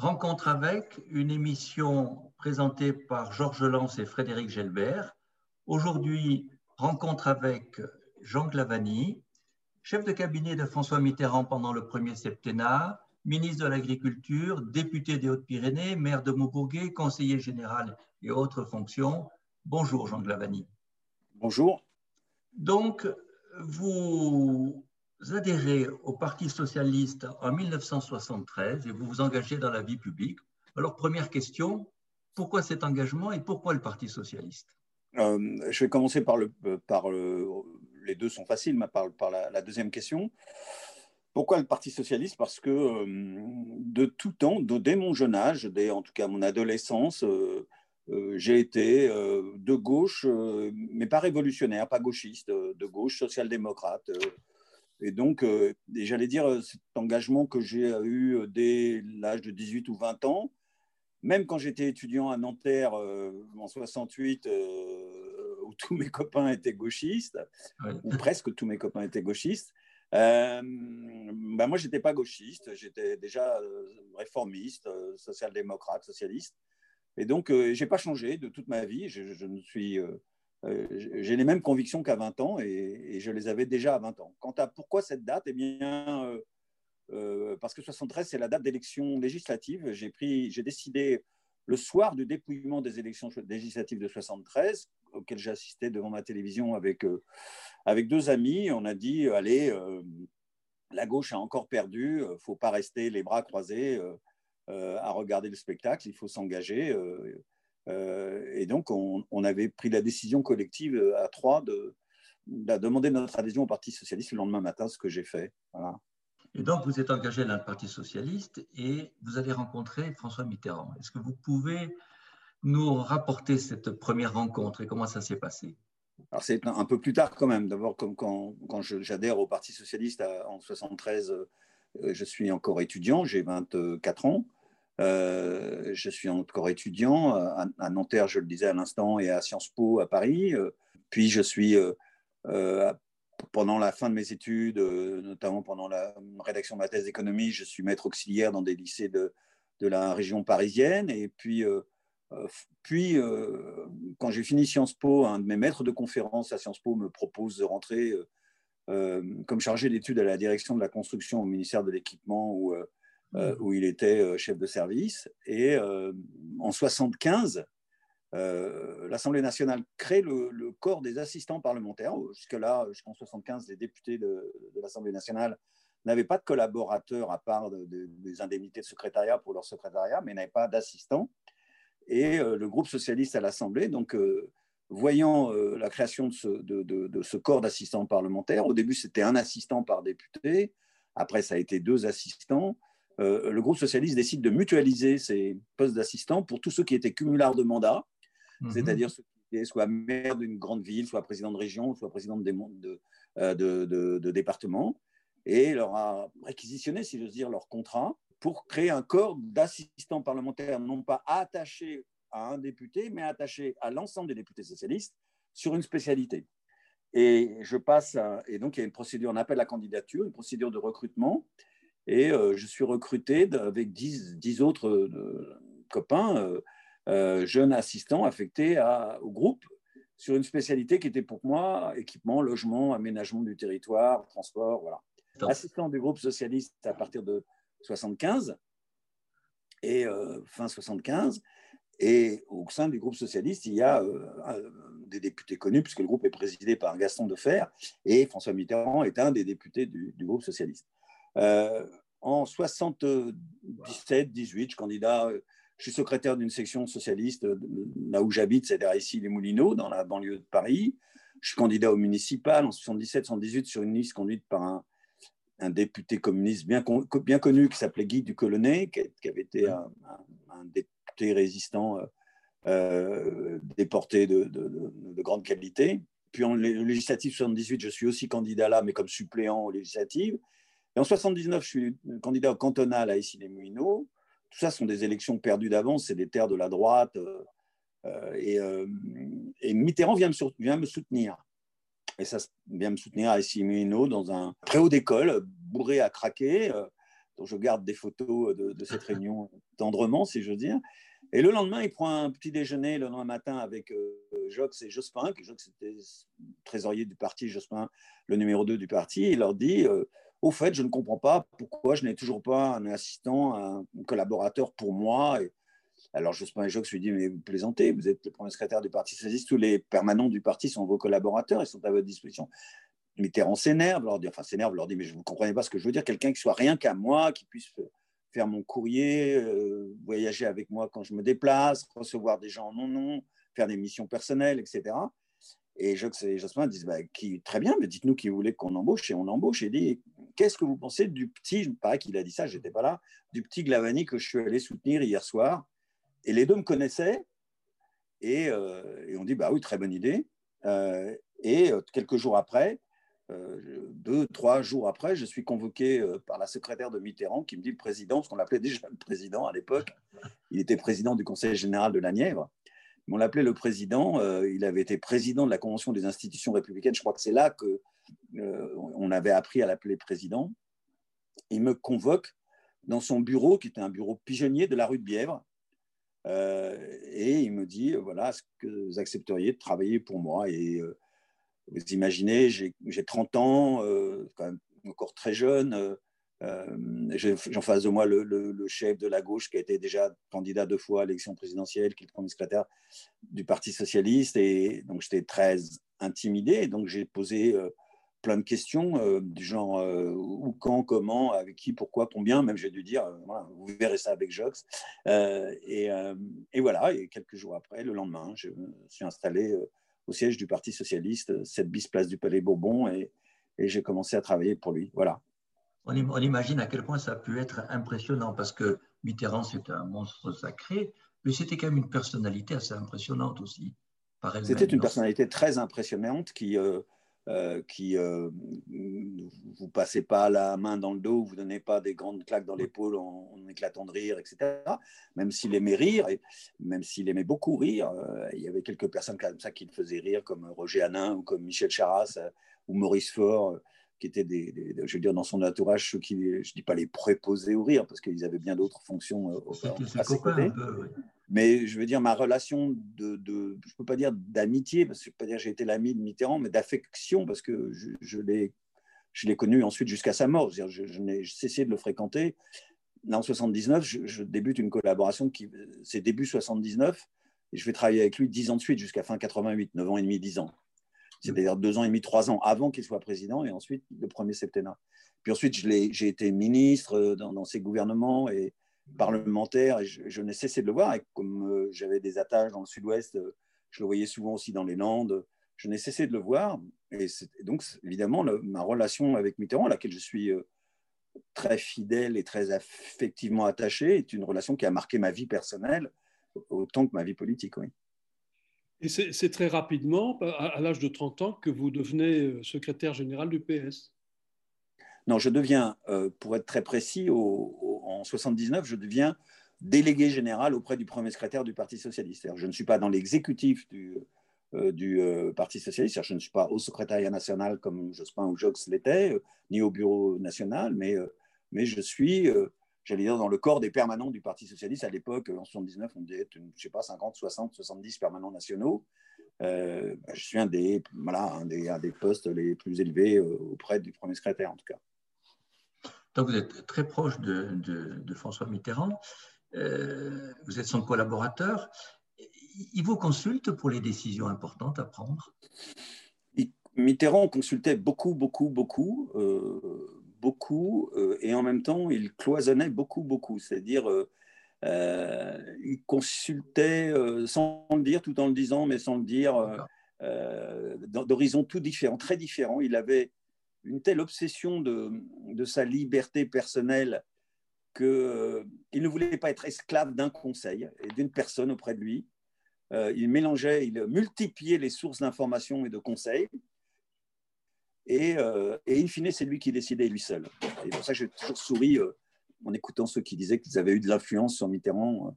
Rencontre avec une émission présentée par Georges Lance et Frédéric Gelbert. Aujourd'hui, rencontre avec Jean Glavani, chef de cabinet de François Mitterrand pendant le premier septennat, ministre de l'Agriculture, député des Hautes-Pyrénées, maire de Maubourguet, conseiller général et autres fonctions. Bonjour Jean Glavani. Bonjour. Donc, vous adhérez au Parti socialiste en 1973 et vous vous engagez dans la vie publique. Alors, première question, pourquoi cet engagement et pourquoi le Parti socialiste? Euh, Je vais commencer par, le, les deux sont faciles, mais par, par la, deuxième question. Pourquoi le Parti socialiste? Parce que euh, de tout temps, dès mon jeune âge, dès en tout cas mon adolescence, euh, j'ai été de gauche, mais pas révolutionnaire, pas gauchiste, de gauche, social-démocrate. Et donc, euh, j'allais dire, euh, cet engagement que j'ai eu euh, dès l'âge de 18 ou 20 ans, même quand j'étais étudiant à Nanterre en 68, où tous mes copains étaient gauchistes, ou presque tous mes copains étaient gauchistes, ben moi, je n'étais pas gauchiste, j'étais déjà réformiste, social-démocrate, socialiste. Et donc, je n'ai pas changé de toute ma vie. Je, je ne suis j'ai les mêmes convictions qu'à 20 ans et, je les avais déjà à 20 ans. Quant à pourquoi cette date, eh bien, euh, euh, parce que 73, c'est la date d'élection législative. J'ai décidé le soir du dépouillement des élections législatives de 73, auquel j'assistais devant ma télévision avec, avec deux amis. On a dit, allez, la gauche a encore perdu, il ne faut pas rester les bras croisés à regarder le spectacle, il faut s'engager. Euh, et donc, on, avait pris la décision collective euh, à trois de, demander notre adhésion au Parti socialiste le lendemain matin, ce que j'ai fait. Voilà. Et donc, vous êtes engagé dans le Parti socialiste et vous avez rencontré François Mitterrand. Est-ce que vous pouvez nous rapporter cette première rencontre et comment ça s'est passé? Alors c'est un peu plus tard quand même. D'abord, quand, quand j'adhère au Parti socialiste en 73, euh, je suis encore étudiant, j'ai 24 ans. Euh, je suis encore étudiant à, Nanterre, je le disais à l'instant, et à Sciences Po à Paris. Euh, puis je suis, euh, pendant la fin de mes études, notamment pendant la rédaction de ma thèse d'économie, je suis maître auxiliaire dans des lycées de, de la région parisienne. Et puis, puis quand j'ai fini Sciences Po, un de mes maîtres de conférence à Sciences Po me propose de rentrer comme chargé d'études à la direction de la construction au ministère de l'équipement où euh, où il était euh, chef de service. Et euh, en 75, l'Assemblée nationale crée le, corps des assistants parlementaires. Jusque-là, jusqu'en 75, les députés de, l'Assemblée nationale n'avaient pas de collaborateurs à part des indemnités de secrétariat pour leur secrétariat, mais n'avaient pas d'assistants. Et le groupe socialiste à l'Assemblée, donc voyant la création de ce, de ce corps d'assistants parlementaires, au début c'était un assistant par député, après ça a été deux assistants, euh, le groupe socialiste décide de mutualiser ces postes d'assistants pour tous ceux qui étaient cumulards de mandat, mhm. c'est-à-dire ceux qui étaient soit maire d'une grande ville, soit président de région, soit président de, de, euh, de, de département, et leur a réquisitionné, si j'ose dire, leur contrat pour créer un corps d'assistants parlementaires, non pas attachés à un député, mais attachés à l'ensemble des députés socialistes sur une spécialité. Et je passe, et donc il y a une procédure, on appelle la candidature, une procédure de recrutement, et euh, je suis recruté avec dix, autres euh, copains, euh, jeunes assistants affectés au groupe sur une spécialité qui était pour moi équipement, logement, aménagement du territoire, transport, voilà. Assistant du groupe socialiste à partir de 75 et fin 75. Et au sein du groupe socialiste, il y a des députés connus, puisque le groupe est présidé par Gaston Defer, et François Mitterrand est un des députés du, du groupe socialiste. Euh, en 77-18, je candidat, euh, je suis secrétaire d'une section socialiste euh, là où j'habite, c'est-à-dire ici les Moulineaux, dans la banlieue de Paris. Je suis candidat au municipal en 77-78 sur une liste conduite par un, député communiste bien, bien connu qui s'appelait Guy Ducolonnet, qui, qui avait été un, député résistant déporté de, de, grande qualité. Puis en législative 78, je suis aussi candidat là, mais comme suppléant aux législatives. Et en 79, je suis candidat au cantonal à Issy-les-Moulineaux. Tout ça sont des élections perdues d'avance, c'est des terres de la droite. Euh, euh, euh, et, Mitterrand vient me, vient me, soutenir. Et ça vient me soutenir à Issy-les-Moulineaux dans un très haut d'école, bourré à craquer, dont je garde des photos de, cette réunion tendrement, si je veux dire. Et le lendemain, il prend un petit déjeuner le lendemain matin avec Jox et Jospin, qui Jox était trésorier du parti, Jospin le numéro 2 du parti. Il leur dit Au fait, je ne comprends pas pourquoi je n'ai toujours pas un assistant, un collaborateur pour moi. Alors Jospin et Jox lui dit, mais vous plaisantez, vous êtes le premier secrétaire du Parti socialiste, tous les permanents du parti sont vos collaborateurs, ils sont à votre disposition. Mitterrand s'énerve, leur dit, enfin s'énerve, leur dit, mais je ne comprenez pas ce que je veux dire, quelqu'un qui soit rien qu'à moi, qui puisse faire mon courrier, euh, voyager avec moi quand je me déplace, recevoir des gens en non nom, faire des missions personnelles, etc. Et Jox et Jospin disent, bah, qui, très bien, mais dites-nous qui voulez qu'on embauche, et on embauche, et dit, qu'est-ce que vous pensez du petit, il paraît qu'il a dit ça, j'étais pas là, du petit Glavani que je suis allé soutenir hier soir, et les deux me connaissaient. Euh, et, on dit, bah oui, très bonne idée. Euh, et euh, quelques jours après, deux, trois jours après, je suis convoqué par la secrétaire de Mitterrand qui me dit le président, parce qu'on l'appelait déjà le président à l'époque, il était président du Conseil général de la Nièvre, mais on l'appelait le président, il avait été président de la Convention des institutions républicaines, je crois que c'est là que on avait appris à l'appeler président. Il me convoque dans son bureau, qui était un bureau pigeonnier de la rue de Bièvre, euh, et il me dit, voilà, est-ce que vous accepteriez de travailler pour moi Et euh, vous imaginez, j'ai 30 ans, euh, quand même encore très jeune. j'ai en face de moi le, chef de la gauche qui a été déjà candidat deux fois à l'élection présidentielle, qui est le premier secrétaire du Parti socialiste. Et donc j'étais très intimidé. donc j'ai posé plein de questions euh, du genre euh, où, quand, comment, avec qui, pourquoi, combien. Même j'ai dû dire, euh, vous verrez ça avec Jox. Et, et, voilà, et quelques jours après, le lendemain, je me suis installé au siège du Parti socialiste, 7 bis place du Palais Bourbon, et, et j'ai commencé à travailler pour lui. Voilà. On, imagine à quel point ça a pu être impressionnant, parce que Mitterrand, c'est un monstre sacré, mais c'était quand même une personnalité assez impressionnante aussi. C'était une personnalité très impressionnante qui euh, qui euh, vous passez pas la main dans le dos, vous donnez pas des grandes claques dans l'épaule en, éclatant de rire, etc. Même s'il aimait rire, et même s'il aimait beaucoup rire, euh, il y avait quelques personnes comme ça qui le faisaient rire, comme Roger Hanin ou comme Michel Charras ou Maurice Faure, qui étaient des, je veux dire, dans son entourage, ceux qui, je dis pas les préposés au rire, parce qu'ils avaient bien d'autres fonctions à ses côtés. Mais je veux dire, ma relation de, de je ne peux pas dire d'amitié, parce que je ne peux pas dire que j'ai été l'ami de Mitterrand, mais d'affection, parce que je, je l'ai connu ensuite jusqu'à sa mort. Je, je n'ai cessé de le fréquenter. Là, en 79, je, débute une collaboration qui, c'est début 79, et je vais travailler avec lui dix ans de suite, jusqu'à fin 88, 9 ans et demi, 10 ans. C'est-à-dire deux ans et demi, trois ans avant qu'il soit président, et ensuite le premier septennat. Puis ensuite, j'ai été ministre dans, dans ses gouvernements, et, parlementaire et je, n'ai cessé de le voir. Et comme euh, j'avais des attaches dans le sud-ouest, euh, je le voyais souvent aussi dans les Landes, je n'ai cessé de le voir. Et, donc, évidemment, ma relation avec Mitterrand, à laquelle je suis euh, très fidèle et très affectivement attaché, est une relation qui a marqué ma vie personnelle autant que ma vie politique. Oui. Et c'est très rapidement, à, l'âge de 30 ans, que vous devenez secrétaire général du PS Non, je deviens, pour être très précis, au, en 79, je deviens délégué général auprès du premier secrétaire du Parti socialiste. Je ne suis pas dans l'exécutif du, euh, euh, Parti socialiste, je ne suis pas au secrétariat national comme Jospin ou Jox l'était, euh, ni au bureau national, mais je suis, j'allais dire, dans le corps des permanents du Parti socialiste. À l'époque, en 79, on disait, je ne sais pas, 50, 60, 70 permanents nationaux. je suis un des, voilà, un des, un des postes les plus élevés auprès du premier secrétaire, en tout cas. Donc vous êtes très proche de, François Mitterrand, euh, vous êtes son collaborateur. Il vous consulte pour les décisions importantes à prendre? Mitterrand consultait beaucoup, beaucoup, beaucoup, euh, beaucoup, euh, et en même temps, il cloisonnait beaucoup, beaucoup. C'est-à-dire, il consultait sans le dire, tout en le disant, mais sans le dire, d'horizons tout différents, très différents. Il avait une telle obsession de, sa liberté personnelle qu'il euh, ne voulait pas être esclave d'un conseil et d'une personne auprès de lui. Euh, il mélangeait, il multipliait les sources d'informations et de conseils. Et, euh, et in fine, c'est lui qui décidait lui seul. Et pour ça, j'ai toujours souri en écoutant ceux qui disaient qu'ils avaient eu de l'influence sur Mitterrand.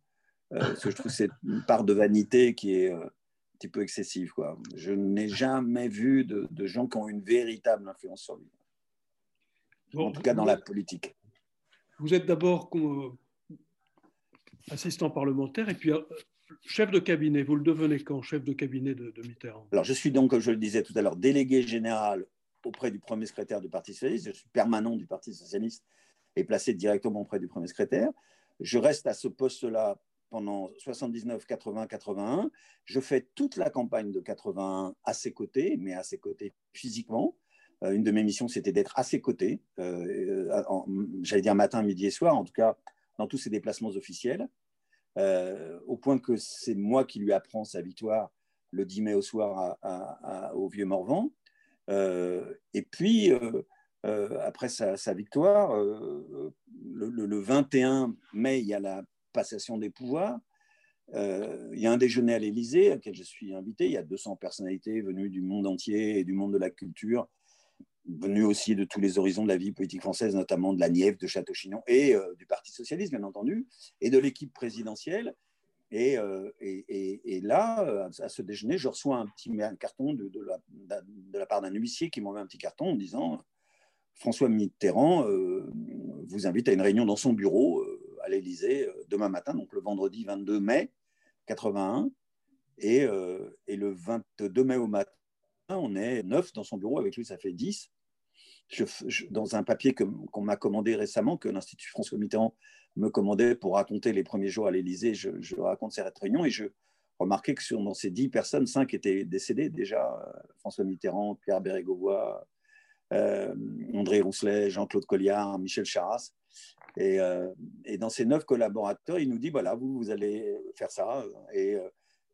parce que je trouve que c'est une part de vanité qui est petit peu excessive. Quoi. Je n'ai jamais vu de, gens qui ont une véritable influence sur lui. en tout cas, dans la politique. Vous êtes d'abord assistant parlementaire et puis chef de cabinet. Vous le devenez quand, chef de cabinet de, Mitterrand? Alors, je suis donc, comme je le disais tout à l'heure, délégué général auprès du premier secrétaire du Parti socialiste. Je suis permanent du Parti socialiste et placé directement auprès du premier secrétaire. Je reste à ce poste-là pendant 79, 80, 81. Je fais toute la campagne de 81 à ses côtés, mais à ses côtés physiquement. Euh, une de mes missions, c'était d'être à ses côtés, euh, j'allais dire matin, midi et soir, en tout cas dans tous ses déplacements officiels, euh, au point que c'est moi qui lui apprends sa victoire le 10 mai au soir au Vieux Morvan. Et puis, après sa, victoire, le, 21 mai, il y a la passation des pouvoirs. il y a un déjeuner à l'Élysée auquel je suis invité. Il y a 200 personnalités venues du monde entier et du monde de la culture venu aussi de tous les horizons de la vie politique française, notamment de la Nièvre, de Château-Chinon et euh, du Parti socialiste, bien entendu, et de l'équipe présidentielle. Et, euh, et, là, euh, à ce déjeuner, je reçois un petit carton de, la, part d'un huissier qui m'envoie un petit carton en disant François Mitterrand vous invite à une réunion dans son bureau à l'Élysée demain matin, donc le vendredi 22 mai 81. Et, et le 22 mai au matin, on est neuf dans son bureau, avec lui ça fait dix. dans un papier qu'on m'a commandé récemment, que l'Institut François Mitterrand me commandait pour raconter les premiers jours à l'Élysée, je, raconte cette réunion et je remarquais que sur, dans ces dix personnes, cinq étaient décédés déjà. Euh, François Mitterrand, Pierre Bérégovoy, euh, André Rousselet, Jean-Claude Colliard, Michel Charras. Et, euh, et, dans ces neuf collaborateurs, il nous dit, voilà, vous, vous allez faire ça. Et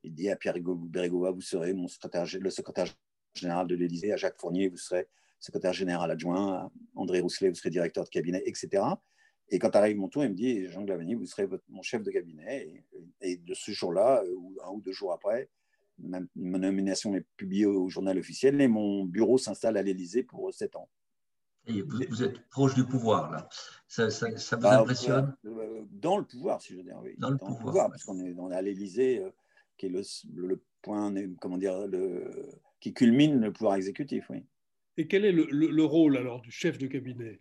il dit à Pierre Bérégovoy, vous serez mon secrétaire, le secrétaire général de l'Élysée, à Jacques Fournier, vous serez secrétaire général adjoint, à André Rousselet, vous serez directeur de cabinet, etc. Et quand arrive mon tour, il me dit, Jean Glavani, vous serez mon chef de cabinet. Et, de ce jour-là, euh, ou un ou deux jours après, ma, nomination est publiée au journal officiel et mon bureau s'installe à l'Élysée pour sept ans. Et vous, êtes proche du pouvoir, là. Ça, ça, vous bah, impressionne? euh, Dans le pouvoir, si je veux dire, oui. Dans le pouvoir. parce qu'on est, on est à l'Élysée, euh, qui est le, le, point, comment dire, le, qui culmine le pouvoir exécutif, oui. Et quel est le, rôle alors du chef de cabinet?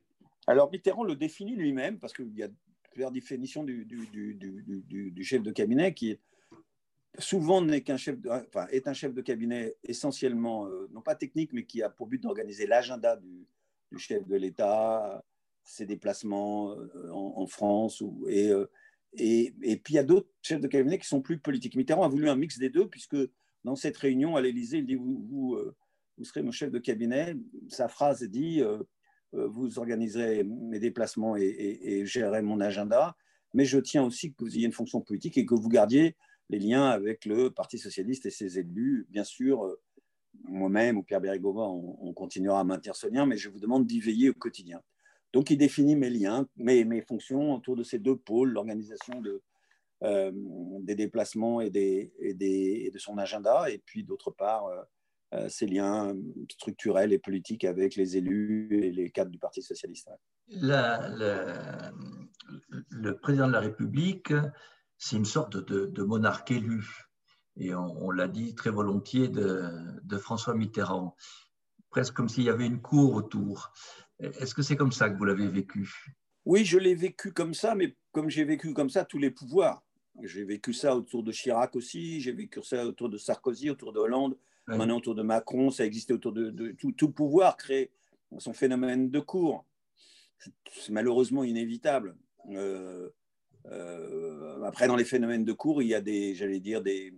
Alors Mitterrand le définit lui-même, parce qu'il y a plusieurs définitions du, chef de cabinet qui souvent n'est qu'un chef, de, enfin, est un chef de cabinet essentiellement, euh, non pas technique, mais qui a pour but d'organiser l'agenda du, chef de l'État, ses déplacements euh, en, France. Ou, et, euh, et, puis il y a d'autres chefs de cabinet qui sont plus politiques. Mitterrand a voulu un mix des deux, puisque dans cette réunion à l'Élysée, il dit vous, vous, serez mon chef de cabinet. Sa phrase dit euh, vous organiserez mes déplacements et, et, gérerez mon agenda, mais je tiens aussi que vous ayez une fonction politique et que vous gardiez les liens avec le Parti socialiste et ses élus. Bien sûr, moi-même ou Pierre Bérégovoy, on, continuera à maintenir ce lien, mais je vous demande d'y veiller au quotidien. Donc, il définit mes liens, mes, fonctions autour de ces deux pôles, l'organisation euh, des déplacements et, de son agenda, et puis d'autre part, euh, euh, ses liens structurels et politiques avec les élus et les cadres du Parti socialiste. le président de la République, c'est une sorte de, monarque élu. Et on, l'a dit très volontiers de, de, François Mitterrand, presque comme s'il y avait une cour autour. Est-ce que c'est comme ça que vous l'avez vécu? Oui, je l'ai vécu comme ça, mais comme j'ai vécu comme ça tous les pouvoirs. J'ai vécu ça autour de Chirac aussi, j'ai vécu ça autour de Sarkozy, autour de Hollande, maintenant autour de Macron, ça existait autour de, tout, pouvoir créer son phénomène de cours. C'est malheureusement inévitable. Euh, euh, après, dans les phénomènes de cours, il y a des, j'allais dire, des,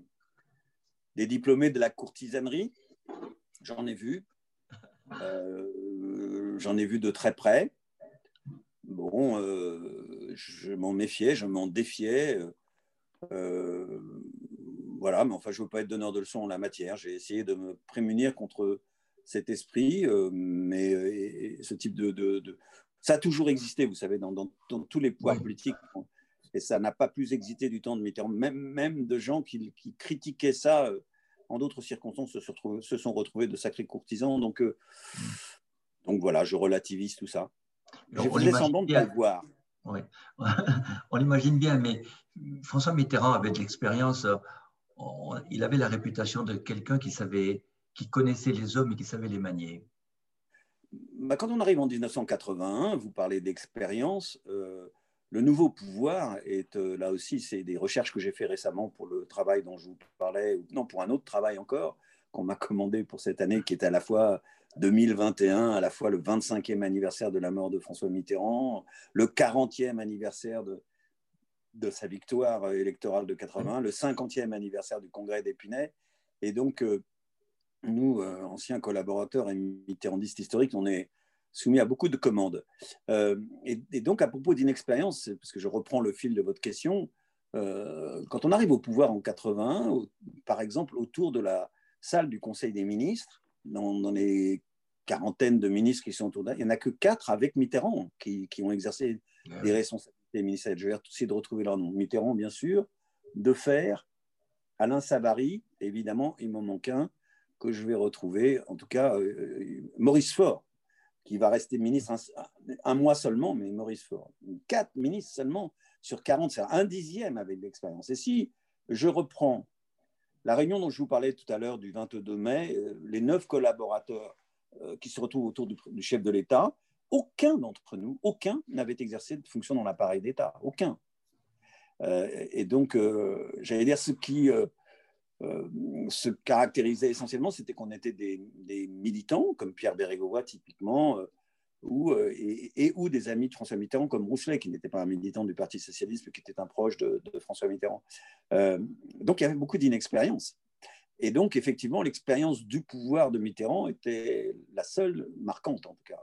des diplômés de la courtisanerie. J'en ai vu. Euh, j'en ai vu de très près. Bon, je m'en méfiais, je m'en défiais. Voilà, mais enfin, je ne veux pas être donneur de leçons en la matière. J'ai essayé de me prémunir contre cet esprit, euh, mais ce type de, Ça a toujours existé, vous savez, dans, tous les pouvoirs politiques. Et ça n'a pas plus existé du temps de Mitterrand. Même, même de gens qui, critiquaient ça euh, en d'autres circonstances se, se, sont retrouvés de sacrés courtisans. Donc, donc voilà, je relativise tout ça. Je faisais semblant de ne pas le voir. Oui, on l'imagine bien, mais François Mitterrand avait de l'expérience. Il avait la réputation de quelqu'un qui savait, qui connaissait les hommes et qui savait les manier. bah, quand on arrive en 1981, vous parlez d'expérience, le nouveau pouvoir est là aussi, c'est des recherches que j'ai fait récemment pour le travail dont je vous parlais, non, pour un autre travail encore qu'on m'a commandé pour cette année, qui est à la fois 2021, à la fois le 25e anniversaire de la mort de François Mitterrand, le 40e anniversaire de, de sa victoire électorale de 80, le 50e anniversaire du congrès d'Épinay. Et donc, euh, nous, euh, anciens collaborateurs et mitterrandistes historiques, on est soumis à beaucoup de commandes. Euh, et, donc, à propos d'une expérience, parce que je reprends le fil de votre question, quand on arrive au pouvoir en 81, par exemple, autour de la salle du Conseil des ministres, dans, les quarantaines de ministres qui sont autour d'elle, il n'y en a que quatre avec Mitterrand qui, ont exercé des responsabilités ministérielles. Je vais essayer de retrouver leur nom. Mitterrand, bien sûr, Defer, Alain Savary, évidemment, il m'en manque un que je vais retrouver, en tout cas, euh, euh, Maurice Faure, qui va rester ministre un, mois seulement, mais Maurice Faure. Quatre ministres seulement sur 40, c'est un dixième avec l'expérience. Et si je reprends la réunion dont je vous parlais tout à l'heure du 22 mai, euh, les neuf collaborateurs qui se retrouvent autour du, chef de l'État, aucun d'entre nous, aucun n'avait exercé de fonction dans l'appareil d'État, aucun. Euh, et donc, j'allais dire, ce qui se caractérisait essentiellement, c'était qu'on était des, militants, comme Pierre Bérégovoy typiquement, ou, euh, et, ou des amis de François Mitterrand comme Rousselet, qui n'était pas un militant du Parti socialiste, mais qui était un proche de, François Mitterrand. Euh, donc il y avait beaucoup d'inexpérience. Et donc, effectivement, l'expérience du pouvoir de Mitterrand était la seule marquante, en tout cas.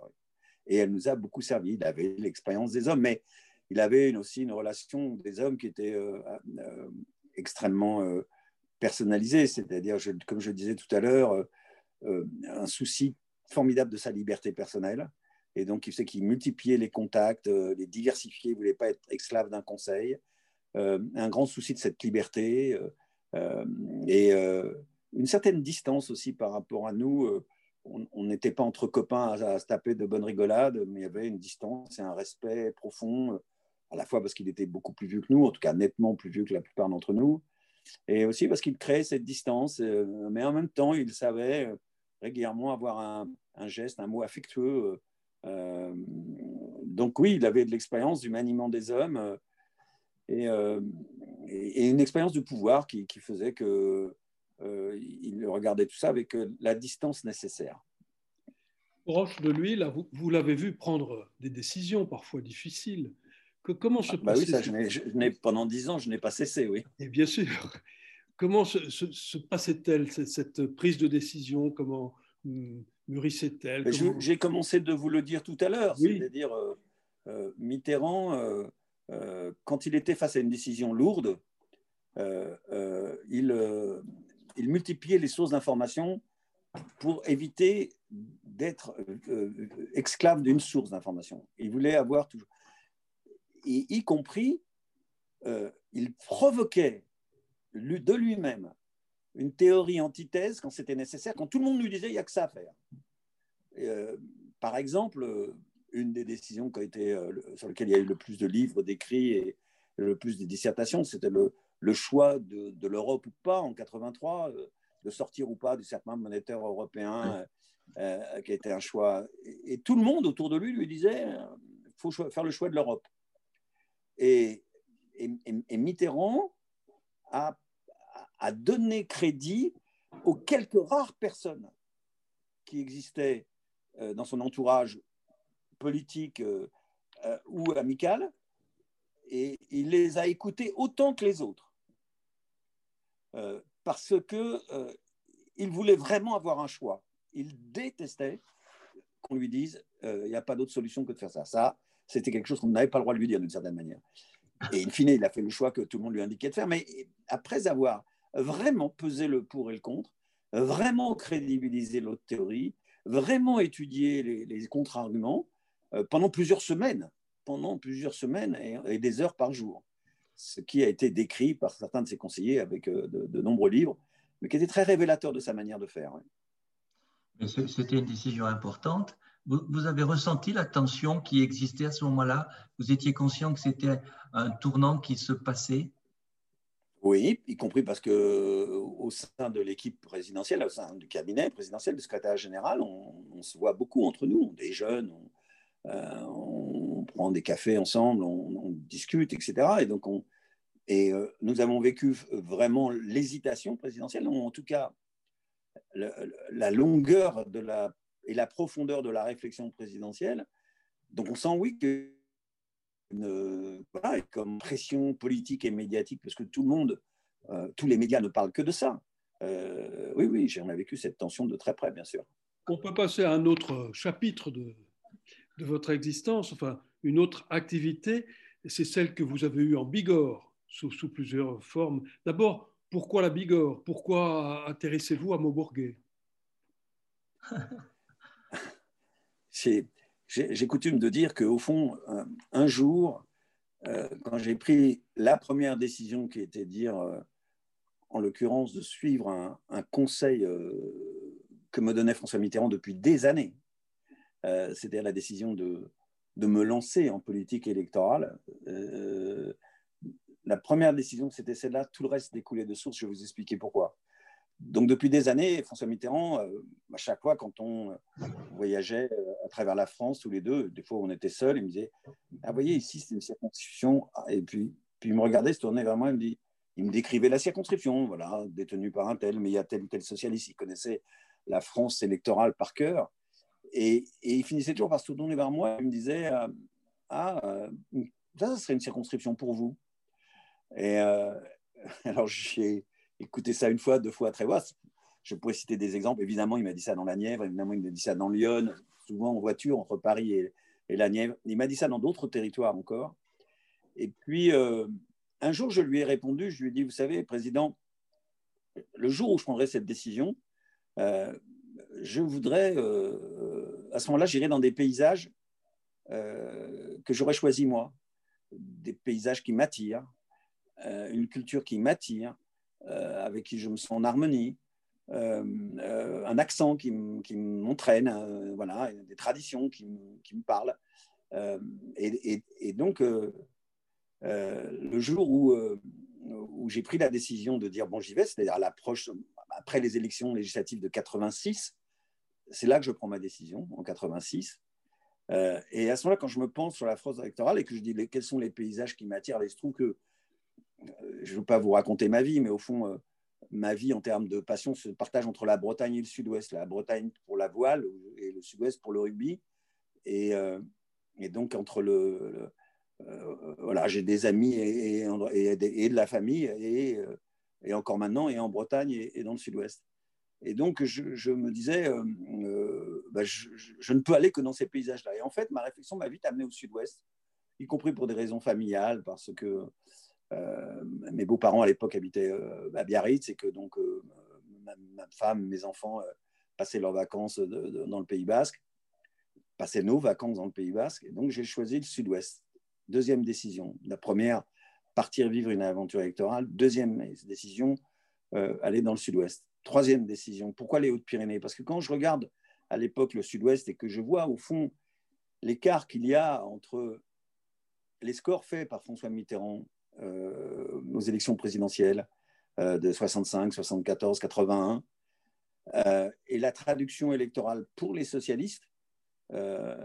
Et elle nous a beaucoup servi. Il avait l'expérience des hommes, mais il avait aussi une relation des hommes qui était euh, extrêmement personnalisée. C'est-à-dire, comme je disais tout à l'heure, un souci formidable de sa liberté personnelle, et donc, il sait qu'il multipliait les contacts, euh, les diversifier, il ne voulait pas être esclave d'un conseil. Euh, un grand souci de cette liberté euh, et une certaine distance aussi par rapport à nous. On n'était pas entre copains à, se taper de bonnes rigolades, mais il y avait une distance et un respect profond, à la fois parce qu'il était beaucoup plus vieux que nous, en tout cas nettement plus vieux que la plupart d'entre nous, et aussi parce qu'il créait cette distance, mais en même temps, il savait régulièrement avoir un, geste, un mot affectueux euh, donc oui, il avait de l'expérience du maniement des hommes euh, euh, et, une expérience du pouvoir qui, faisait que il regardait tout ça avec la distance nécessaire. Proche de lui, là, vous, l'avez vu prendre des décisions parfois difficiles. Que, comment se ah, bah oui, ça, je n'ai, pendant dix ans, je n'ai pas cessé, oui. Et bien sûr. Comment se, se passait-elle cette, prise de décision? Comment hmm, mûrissait-elle? J'ai commencé de vous le dire tout à l'heure, c'est-à-dire euh, euh, Mitterrand, euh, quand il était face à une décision lourde, il, il, multipliait les sources d'information pour éviter d'être esclave d'une source d'information. Il voulait avoir toujours, y compris, il provoquait de lui-même une théorie antithèse quand c'était nécessaire, quand tout le monde lui disait il n'y a que ça à faire. Euh, par exemple, euh, une des décisions qui a été, euh, sur lesquelles il y a eu le plus de livres d'écrits et le plus de dissertations, c'était le, le, choix de, de l'Europe ou pas en 83, de sortir ou pas du serpent monétaire européen, qui a été un choix. Et, tout le monde autour de lui lui disait il faut faire le choix de l'Europe. Et, et, Mitterrand a à donner crédit aux quelques rares personnes qui existaient euh, dans son entourage politique euh, euh, ou amical, et il les a écoutés autant que les autres, parce que il voulait vraiment avoir un choix. Il détestait qu'on lui dise il n'y a pas d'autre solution que de faire ça. Ça, c'était quelque chose qu'on n'avait pas le droit de lui dire d'une certaine manière. Et in fine, il a fait le choix que tout le monde lui indiquait de faire. Mais après avoir vraiment peser le pour et le contre, vraiment crédibiliser l'autre théorie, vraiment étudier les, contre-arguments euh, pendant plusieurs semaines, pendant plusieurs semaines et, des heures par jour. Ce qui a été décrit par certains de ses conseillers avec euh, de, nombreux livres, mais qui était très révélateur de sa manière de faire. C'était une décision importante. vous, avez ressenti la tension qui existait à ce moment-là? Vous étiez conscient que c'était un tournant qui se passait? Oui, y compris parce que au sein de l'équipe présidentielle, au sein du cabinet présidentiel, du secrétaire général, on, se voit beaucoup entre nous, des jeunes, on, prend des cafés ensemble, on, discute, etc. Et donc, on, et nous avons vécu vraiment l'hésitation présidentielle, en tout cas la longueur de la, et la profondeur de la réflexion présidentielle. Donc on sent, oui, que voilà, comme pression politique et médiatique, parce que tout le monde, euh, tous les médias ne parlent que de ça. Euh, oui, oui, j'en ai vécu cette tension de très près, bien sûr. On peut passer à un autre chapitre de, de votre existence, enfin une autre activité, c'est celle que vous avez eue en Bigorre, sous, plusieurs formes. D'abord, pourquoi la Bigorre? Pourquoi intéressez-vous à Maubourguet J'ai coutume de dire qu'au fond, un, jour, euh, quand j'ai pris la première décision qui était de dire, euh, en l'occurrence, de suivre un, conseil euh, que me donnait François Mitterrand depuis des années, c'est-à-dire la décision de, de, me lancer en politique électorale, la première décision, c'était celle-là. Tout le reste découlait de source. Je vais vous expliquer pourquoi. Donc, depuis des années, François Mitterrand, euh, à chaque fois, quand on euh, voyageait euh, à travers la France, tous les deux, des fois on était seuls, il me disait Ah, vous voyez, ici, c'est une circonscription. Et puis, puis il me regardait, se tournait vers moi, il il me décrivait la circonscription, voilà, détenue par un tel, mais il y a tel ou tel socialiste. Il connaissait la France électorale par cœur. Et, et il finissait toujours par se tourner vers moi, il me disait Ah, ça, ça serait une circonscription pour vous. Et euh, alors, j'ai écouté ça une fois, deux fois, très fois. Je pourrais citer des exemples. Évidemment, il m'a dit ça dans la Nièvre, évidemment, il m'a dit ça dans Lyon, souvent en voiture entre Paris et, la Nièvre. Il m'a dit ça dans d'autres territoires encore. Et puis, euh, un jour, je lui ai répondu, je lui ai dit, vous savez, Président, le jour où je prendrai cette décision, euh, je voudrais, à ce moment-là, j'irai dans des paysages que j'aurais choisis moi, des paysages qui m'attirent, euh, une culture qui m'attire, euh, avec qui je me sens en harmonie, euh, un accent qui, m'entraîne, voilà, des traditions qui, me parlent. Et, donc, le jour où, j'ai pris la décision de dire bon, j'y vais, c'est-à-dire l'approche, après les élections législatives de 86, c'est là que je prends ma décision, en 86. et à ce moment-là, quand je me pense sur la France électorale et que je dis quels sont les paysages qui m'attirent, il se trouve que je ne veux pas vous raconter ma vie, mais au fond, euh, ma vie en termes de passion se partage entre la Bretagne et le Sud-Ouest. La Bretagne pour la voile et le Sud-Ouest pour le rugby. Et, euh, donc, entre le. Euh, voilà, j'ai des amis et, et, de la famille, et, encore maintenant, et en Bretagne et, dans le Sud-Ouest. Et donc, je, me disais, bah, je, ne peux aller que dans ces paysages-là. Et en fait, ma réflexion m'a vite amené au Sud-Ouest, y compris pour des raisons familiales, parce que euh, mes beaux-parents à l'époque habitaient euh, à Biarritz et que donc euh, ma, femme, mes enfants passaient leurs vacances dans le Pays Basque, passaient nos vacances dans le Pays Basque. Et donc j'ai choisi le Sud-Ouest. Deuxième décision. La première, partir vivre une aventure électorale. Deuxième décision, aller dans le Sud-Ouest. Troisième décision, pourquoi les Hautes-Pyrénées? Parce que quand je regarde à l'époque le Sud-Ouest et que je vois au fond l'écart qu'il y a entre les scores faits par François Mitterrand euh, nos élections présidentielles euh, de 65, 74, 81. et la traduction électorale pour les socialistes, euh,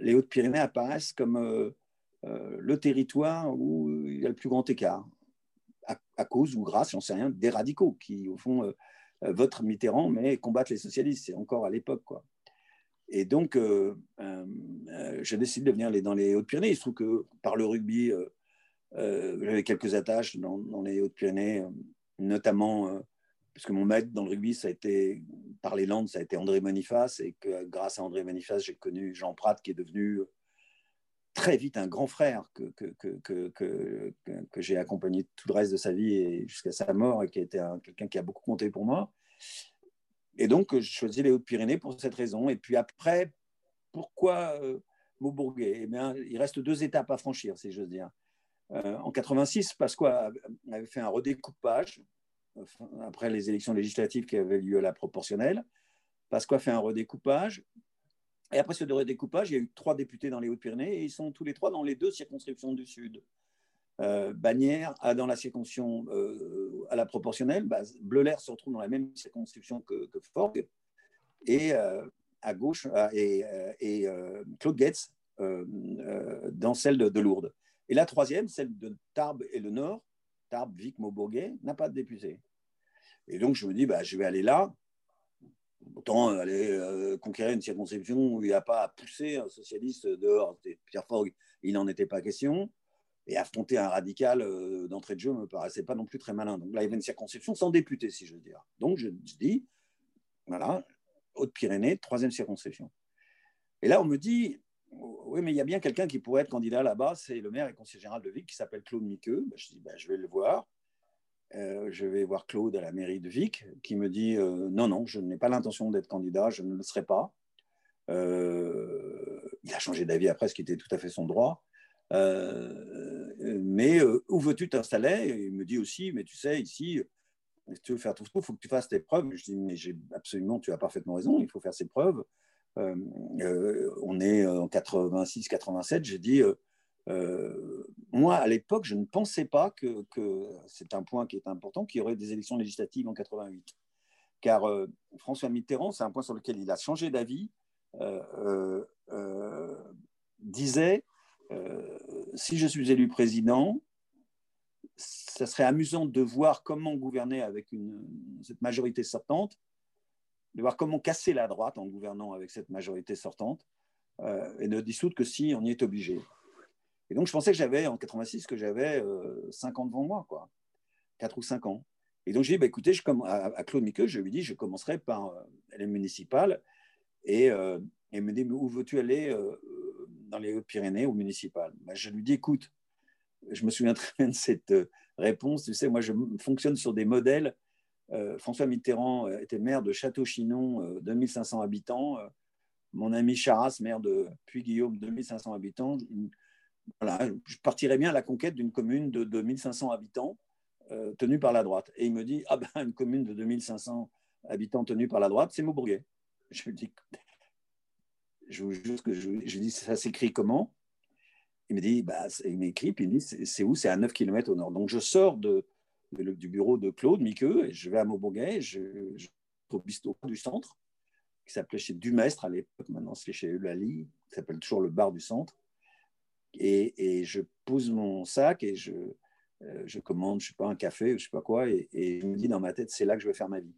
les Hautes-Pyrénées apparaissent comme le territoire où il y a le plus grand écart, à, cause ou grâce, j'en sais rien, des radicaux qui, au fond, votent Mitterrand, mais combattent les socialistes. C'est encore à l'époque, quoi. Et donc, j'ai décidé de venir dans les Hautes-Pyrénées. Il se trouve que par le rugby, euh, j'avais quelques attaches dans, les Hautes-Pyrénées, euh, notamment euh, puisque mon maître dans le rugby, ça a été, par les Landes, ça a été André Boniface, et que grâce à André Boniface, j'ai connu Jean Prat, qui est devenu très vite un grand frère que, que, que, que, que j'ai accompagné tout le reste de sa vie et jusqu'à sa mort, et qui été quelqu'un qui a beaucoup compté pour moi. Et donc, je choisis les Hautes-Pyrénées pour cette raison. Et puis après, pourquoi Maubourguet? Eh bien, Il reste deux étapes à franchir, si j'ose dire. Euh, en 86, Pasqua avait fait un redécoupage après les élections législatives qui avaient lieu à la proportionnelle. Pasqua a fait un redécoupage. Et après ce redécoupage, il y a eu trois députés dans les Hautes-Pyrénées et ils sont tous les trois dans les deux circonscriptions du Sud. Euh, Bagnères dans la circonscription à la proportionnelle, bah, Bleuler se retrouve dans la même circonscription que, que et à gauche, et, et Claude Getz dans celle de, Lourdes. Et la troisième, celle de Tarbes et le Nord, Tarbes, Vic, Maubourguet, n'a pas de député. Et donc, je me dis, bah, je vais aller là. Autant aller euh, conquérir une circonscription où il n'y a pas à pousser un socialiste dehors. Pierre Fogg, il n'en était pas question. Et affronter un radical euh, d'entrée de jeu me paraissait pas non plus très malin. Donc là, il y avait une circonscription sans député, si je veux dire. Donc, je, dis, voilà, Haute-Pyrénées, troisième circonscription. Et là, on me dit, oui, mais il y a bien quelqu'un qui pourrait être candidat là-bas, c'est le maire et conseiller général de Vic qui s'appelle Claude Miqueux. Ben, je dis, ben, je vais le voir. Euh, je vais voir Claude à la mairie de Vic qui me dit euh, non, non, je n'ai pas l'intention d'être candidat, je ne le serai pas. Euh, il a changé d'avis après, ce qui était tout à fait son droit. mais où veux-tu t'installer? Il me dit aussi, mais tu sais, ici, tu veux faire tout il faut que tu fasses tes preuves. Je dis, mais absolument, tu as parfaitement raison, il faut faire ses preuves. on est en 86-87, j'ai dit, moi, à l'époque, je ne pensais pas que, c'est un point qui est important, qu'il y aurait des élections législatives en 88. Car euh, François Mitterrand, c'est un point sur lequel il a changé d'avis, euh, disait, si je suis élu président, ça serait amusant de voir comment gouverner avec cette majorité sortante, de voir comment casser la droite en gouvernant avec cette majorité sortante, et ne dissoudre que si on y est obligé. Et donc, je pensais que j'avais, en 86, que j'avais 5 euh, ans devant moi, quoi. 4 ou 5 ans. Et donc, j'ai dit, bah, écoutez, je, à, Claude Miqueux, je lui dis, je commencerai par euh, les municipales. Et euh, il me dit, mais où veux-tu aller dans les Hautes-Pyrénées ou municipales bah, Je lui dis, écoute, je me souviens très bien de cette réponse. Tu sais, moi, je fonctionne sur des modèles. François Mitterrand était maire de Château-Chinon, 2500 habitants. mon ami Charras, maire de Puy-Guillaume, 2500 habitants je partirais bien à la conquête d'une commune de 2500 habitants euh, tenue par la droite. Et il me dit, ah ben, une commune de 2500 habitants tenue par la droite, c'est Maubourguet. Je lui dis, je vous que je, dis, ça s'écrit comment? Il me dit, bah, il m'écrit, puis il me dit, c'est où? C'est à 9 km au nord. Donc je sors de, du bureau de Claude Miqueux et je vais à Maubourguet, je, je au bistrot du centre, qui s'appelait chez Dumestre à l'époque, maintenant c'est chez Eulalie, qui s'appelle toujours le bar du centre. Et, je pose mon sac et je, euh, je commande, je sais pas, un café ou je sais pas quoi, et, je me dis dans ma tête, c'est là que je vais faire ma vie.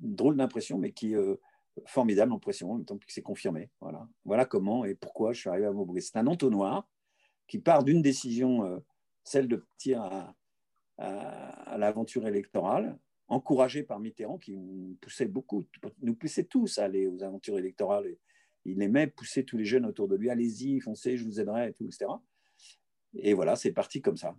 drôle d'impression, mais qui euh, formidable impression, en même temps que c'est confirmé. Voilà. voilà comment et pourquoi je suis arrivé à Maubry. C'est un entonnoir qui part d'une décision, euh, celle de partir à, à, l'aventure électorale, encouragé par Mitterrand, qui nous poussait beaucoup, nous poussait tous à aller aux aventures électorales il aimait pousser tous les jeunes autour de lui, allez-y, foncez, je vous aiderai, et tout, etc. Et voilà, c'est parti comme ça.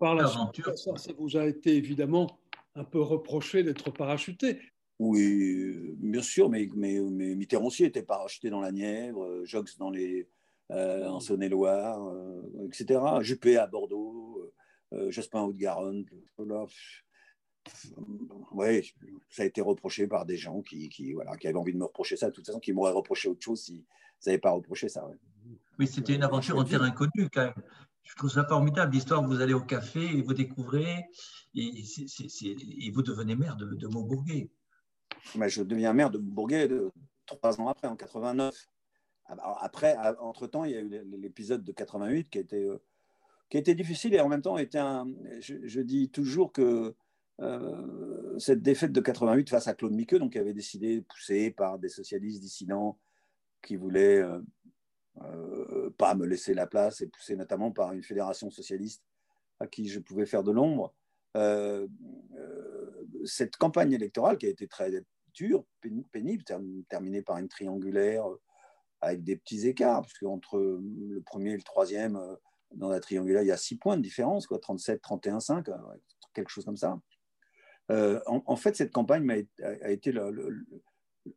Par la suite, ça, ça vous a été évidemment un peu reproché d'être parachuté. Oui, bien sûr, mais, mais, mais, Mitterrand aussi était parachuté dans la Nièvre, Jox dans les, euh, en Saône-et-Loire, euh, etc. Juppé à Bordeaux, euh, Jospin Haute-Garonne. Oui, ça a été reproché par des gens qui, qui, voilà, qui avaient envie de me reprocher ça, de toute façon, qui m'auraient reproché autre chose s'ils n'avaient pas reproché ça. Oui, c'était une aventure en terre inconnue quand même. Je trouve ça formidable, l'histoire, vous allez au café et vous découvrez, et, vous devenez maire de, de Montbourguet. je deviens maire de Montbourguet trois ans après, en 89. Après, entre-temps, il y a eu l'épisode de 88 qui a été, euh, qui a été difficile et en même temps était un, je dis toujours que euh, cette défaite de 88 face à Claude Miqueux, donc qui avait décidé, poussé par des socialistes dissidents qui voulaient euh, euh, pas me laisser la place, et poussé notamment par une fédération socialiste à qui je pouvais faire de l'ombre. cette campagne électorale qui a été très dure, pénible, terminée par une triangulaire avec des petits écarts, parce qu'entre le premier et le troisième, dans la triangulaire, il y a six points de différence, quoi, 37, 31, 5, quelque chose comme ça. Euh, en, fait, cette campagne a, été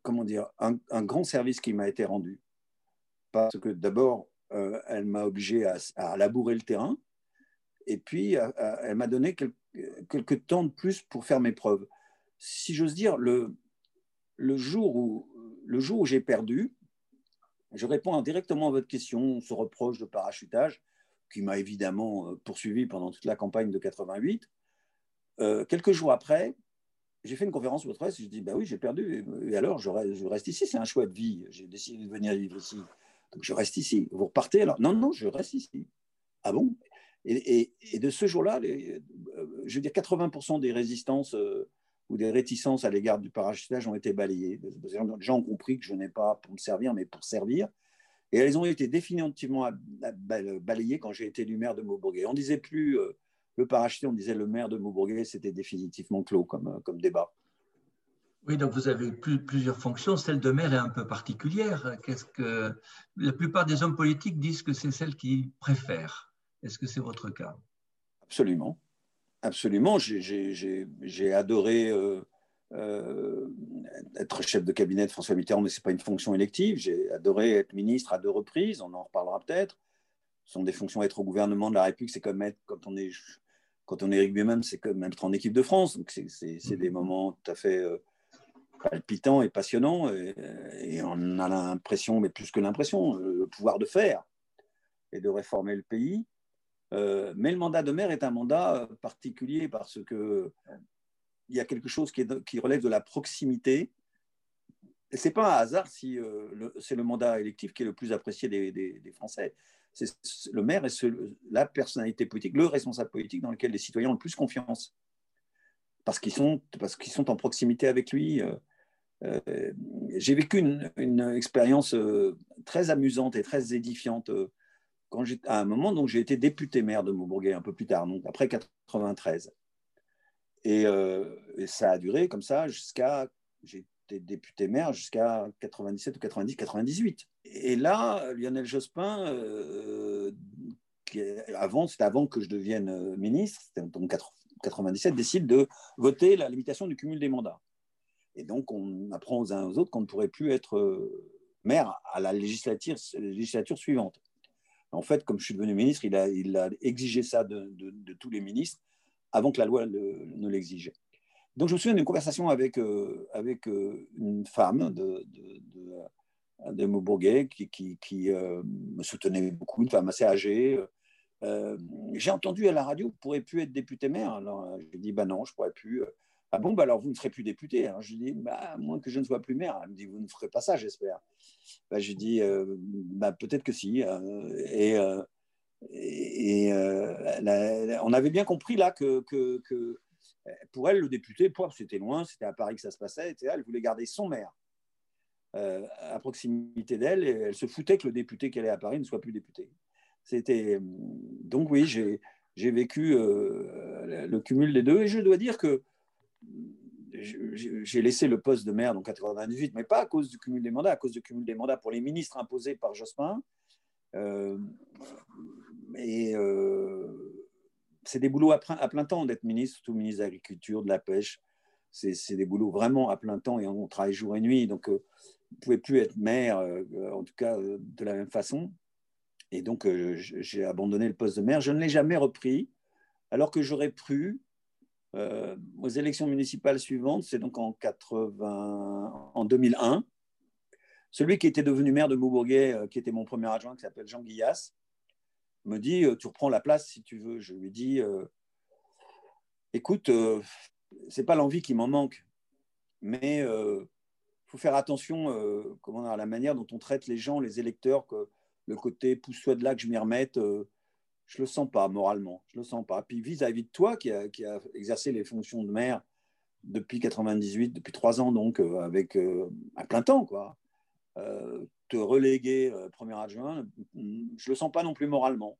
comment dire, un, grand service qui m'a été rendu. Parce que d'abord, euh, elle m'a obligé à, labourer le terrain, et puis elle m'a donné quelques, temps de plus pour faire mes preuves. Si j'ose dire, le, jour où, le jour où j'ai perdu, je réponds directement à votre question, on se reproche de parachutage. qui m'a évidemment poursuivi pendant toute la campagne de 88. Quelques jours après, j'ai fait une conférence le presse, je dis, bah oui, j'ai perdu, et alors je reste, ici, c'est un choix de vie, j'ai décidé de venir vivre ici, donc je reste ici. Vous repartez alors? Non, non, je reste ici. Ah bon? Et, de ce jour-là, euh, je veux dire, 80% des résistances euh, ou des réticences à l'égard du parachutage ont été balayées. Les gens ont compris que je n'ai pas pour me servir, mais pour servir. Et elles ont été définitivement balayées quand j'ai été élu maire de Maubourguet. On ne disait plus euh, le parachuté, on disait le maire de Maubourguet, c'était définitivement clos comme, comme débat. Oui, donc vous avez plusieurs fonctions. Celle de maire est un peu particulière. Qu'est-ce que la plupart des hommes politiques disent que c'est celle qu'ils préfèrent est-ce que c'est votre cas? Absolument. Absolument. J'ai adoré euh, euh, être chef de cabinet de François Mitterrand, mais ce n'est pas une fonction élective. J'ai adoré être ministre à deux reprises, on en reparlera peut-être. Ce sont des fonctions, être au gouvernement de la République, c'est comme être, quand on est, quand on est même c'est comme être en équipe de France. Donc c'est des moments tout à fait euh, palpitants et passionnants. Et, et on a l'impression, mais plus que l'impression, le pouvoir de faire et de réformer le pays. Euh, mais le mandat de maire est un mandat euh, particulier parce que il y a quelque chose qui, relève de la proximité. Et c'est pas un hasard si euh, c'est le mandat électif qui est le plus apprécié des, Français. Le maire est la personnalité politique, le responsable politique dans lequel les citoyens ont le plus confiance parce qu'ils sont, parce sont en proximité avec lui. J'ai vécu une, une expérience très amusante et très édifiante quand à un moment, donc j'ai été député maire de Maubourguet un peu plus tard, donc après 93. Euh, et, ça a duré comme ça jusqu'à, été député maire jusqu'à 97 ou 90, 98. Et là, Lionel Jospin, euh, avant, c'était avant que je devienne euh, ministre, c'était en 97, décide de voter la limitation du cumul des mandats. Et donc, on apprend aux uns aux autres qu'on ne pourrait plus être maire à la législature, suivante. En fait, comme je suis devenu ministre, il a, exigé ça de, tous les ministres avant que la loi ne l'exige. Donc, je me souviens d'une conversation avec, euh, euh, une femme de, de, de qui, euh, me soutenait beaucoup, une femme assez âgée. J'ai entendu à la radio, vous ne pourrez plus être député maire. Alors, j'ai dit, bah non, je ne pourrais plus. Ah bon, bah alors vous ne serez plus député. Hein. Je lui dis, bah, à moins que je ne sois plus maire. Elle me dit, vous ne ferez pas ça, j'espère. Bah, je lui euh, bah, peut-être que si. Euh, et, euh, on avait bien compris là que, pour elle, le député, c'était loin, c'était à Paris que ça se passait. Elle voulait garder son maire à proximité d'elle elle se foutait que le député qui allait à Paris ne soit plus député. C'était donc oui, j'ai vécu le cumul des deux et je dois dire que j'ai laissé le poste de maire en 98, mais pas à cause du cumul des mandats, à cause du cumul des mandats pour les ministres imposés par Jospin. Euh, euh, c'est des boulots à, plein temps d'être ministre, surtout ministre de l'Agriculture, de la Pêche. C'est des boulots vraiment à plein temps et on travaille jour et nuit. Donc, euh, vous ne pouvez plus être maire, en tout cas de la même façon. Et donc, j'ai abandonné le poste de maire. Je ne l'ai jamais repris, alors que j'aurais pu euh, aux élections municipales suivantes, c'est donc en, 80, en 2001, celui qui était devenu maire de Maubourguet, euh, qui était mon premier adjoint, qui s'appelle Jean Guillas, me dit euh, Tu reprends la place si tu veux. Je lui dis Écoute, c'est pas l'envie qui m'en manque, mais il faut faire attention à la manière dont on traite les gens, les électeurs, que le côté pousse-toi de là que je m'y remette je le sens pas moralement, je le sens pas. Puis vis-à-vis de toi qui a, exercé les fonctions de maire depuis 98, depuis trois ans donc, euh, avec euh, un plein temps quoi, euh, te reléguer premier adjoint, je le sens pas non plus moralement.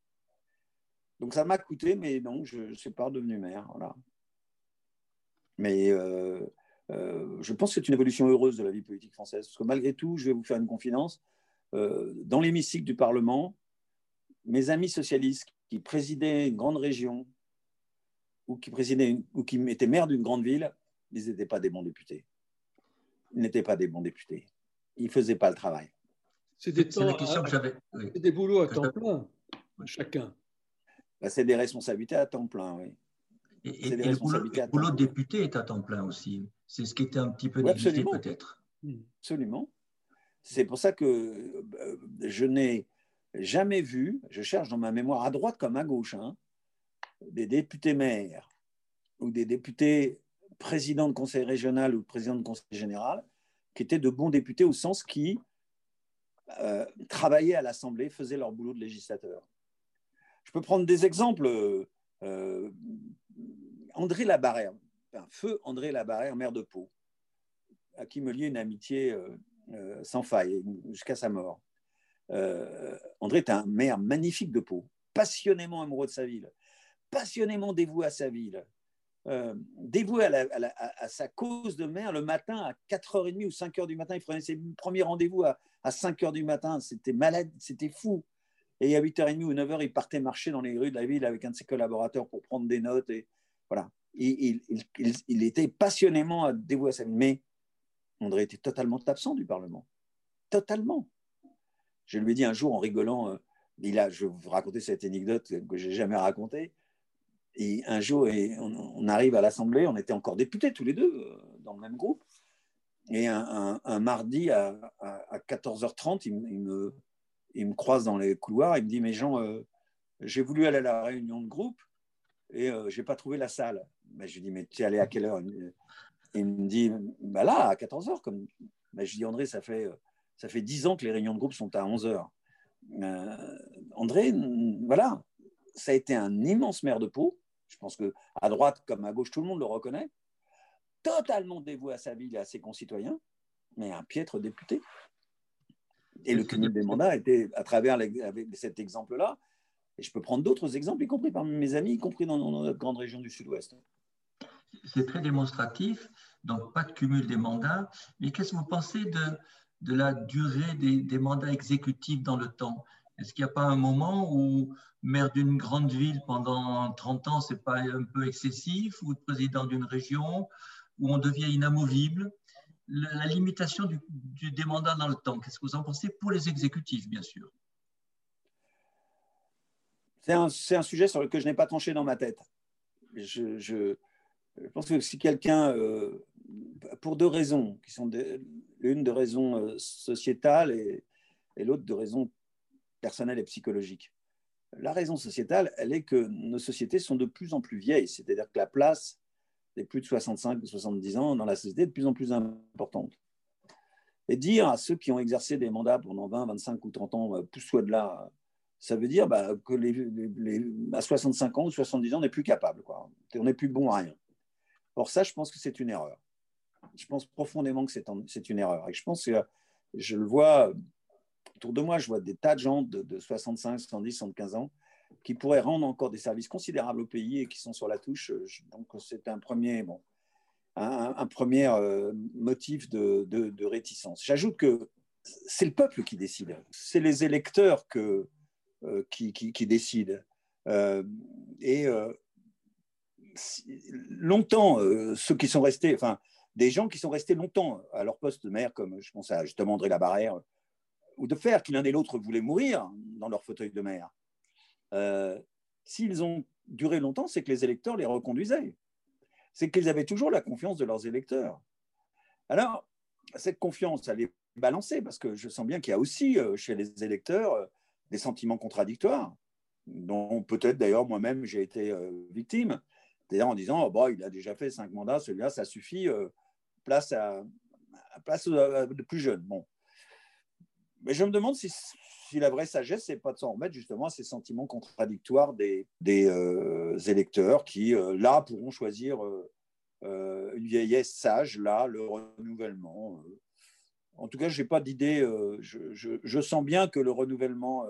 Donc ça m'a coûté, mais non, je ne suis pas redevenu maire. Mais je pense que c'est une évolution heureuse de la vie politique française, parce que malgré tout, je vais vous faire une confidence. Dans l'hémicycle du Parlement, mes amis socialistes qui présidait une grande région ou qui, présidait ou qui était maire d'une grande ville, ils n'étaient pas des bons députés. Ils n'étaient pas des bons députés. Ils ne faisaient pas le travail. C'est des, des boulots à temps plein, chacun. Bah, c'est des responsabilités à temps plein, oui. Et, des le boulot, de député est à temps plein aussi. C'est ce qui était un petit peu négligé peut-être. Absolument. C'est pour ça que euh, je n'ai jamais vu, je cherche dans ma mémoire à droite comme à gauche, hein, des députés maires ou des députés présidents de conseil régional ou présidents de conseil général qui étaient de bons députés au sens qui euh, travaillaient à l'Assemblée, faisaient leur boulot de législateur. Je peux prendre des exemples. Euh, André Labarère, feu André Labarère, maire de Pau, à qui me liait une amitié sans faille jusqu'à sa mort. André est un maire magnifique de Pau, passionnément amoureux de sa ville, passionnément dévoué à sa ville, euh, dévoué à, sa cause de maire le matin à 4h30 ou 5h du matin. Il prenait ses premiers rendez-vous à, 5h du matin. C'était malade, c'était fou. Et à 8h30 ou 9h, il partait marcher dans les rues de la ville avec un de ses collaborateurs pour prendre des notes. Et voilà. Il, il, était passionnément dévoué à sa ville. Mais André était totalement absent du Parlement. Totalement. Je lui ai dit un jour en rigolant, euh, il a, je vais vous raconter cette anecdote que j'ai jamais racontée. Et un jour, on, arrive à l'Assemblée, on était encore députés tous les deux euh, dans le même groupe. Et un, mardi à, 14h30, il, me, croise dans les couloirs, il me dit Mais Jean, euh, j'ai voulu aller à la réunion de groupe et euh, je n'ai pas trouvé la salle. Ben, je lui dis Mais tu es allé à quelle heure? Il me dit bah Là, à 14h. Comme... Ben, je dis André, ça fait, ça fait 10 ans que les réunions de groupe sont à 11h. André, voilà, ça a été un immense maire de peau je pense que à droite comme à gauche, tout le monde le reconnaît, totalement dévoué à sa ville et à ses concitoyens, mais un piètre député. Et le cumul des mandats était à travers cet exemple-là. Et je peux prendre d'autres exemples, y compris parmi mes amis, y compris dans, notre grande région du Sud-Ouest. C'est très démonstratif, donc pas de cumul des mandats. Mais qu'est-ce que vous pensez de, de la durée des, mandats exécutifs dans le temps? Est-ce qu'il n'y a pas un moment où maire d'une grande ville pendant 30 ans, c'est pas un peu excessif Ou président d'une région où on devient inamovible? La limitation du, des mandats dans le temps, qu'est-ce que vous en pensez pour les exécutifs, bien sûr? C'est un, un, sujet sur lequel je n'ai pas tranché dans ma tête. Je, je, pense que si quelqu'un, euh, pour deux raisons, qui sont l'une de raisons euh, sociétales et, l'autre de raisons personnelles et psychologiques la raison sociétale, elle est que nos sociétés sont de plus en plus vieilles, c'est-à-dire que la place des plus de 65 ou 70 ans dans la société est de plus en plus importante. Et dire à ceux qui ont exercé des mandats pendant 20, 25 ou 30 ans, euh, pousse-toi de là, ça veut dire bah, que à 65 ans ou 70 ans, on n'est plus capable. On n'est plus bon à rien. Or, ça, je pense que c'est une erreur. Je pense profondément que c'est une erreur. Et je pense que je le vois autour de moi, je vois des tas de gens de, 65, 70, 75 ans qui pourraient rendre encore des services considérables au pays et qui sont sur la touche. Donc, c'est un premier, bon, un, premier euh, motif de, réticence. J'ajoute que c'est le peuple qui décide. C'est les électeurs euh, qui, décident. Euh, et longtemps, ceux qui sont restés, enfin, des gens qui sont restés longtemps à leur poste de maire, comme je pense à justement André Labarère, ou de faire que l'un et l'autre voulaient mourir dans leur fauteuil de maire, euh, s'ils ont duré longtemps, c'est que les électeurs les reconduisaient. C'est qu'ils avaient toujours la confiance de leurs électeurs. Alors, cette confiance, elle est balancée parce que je sens bien qu'il y a aussi euh, chez les électeurs euh, des sentiments contradictoires, dont peut-être d'ailleurs moi-même j'ai été victime. En disant, oh, bah, il a déjà fait cinq mandats, celui-là, ça suffit, place à, place de plus jeunes. Bon, mais je me demande si, la vraie sagesse, c'est pas de s'en remettre justement à ces sentiments contradictoires des, euh, électeurs qui, euh, là, pourront choisir euh, une vieillesse sage, là, le renouvellement. En tout cas, je n'ai pas d'idée. Je, sens bien que le renouvellement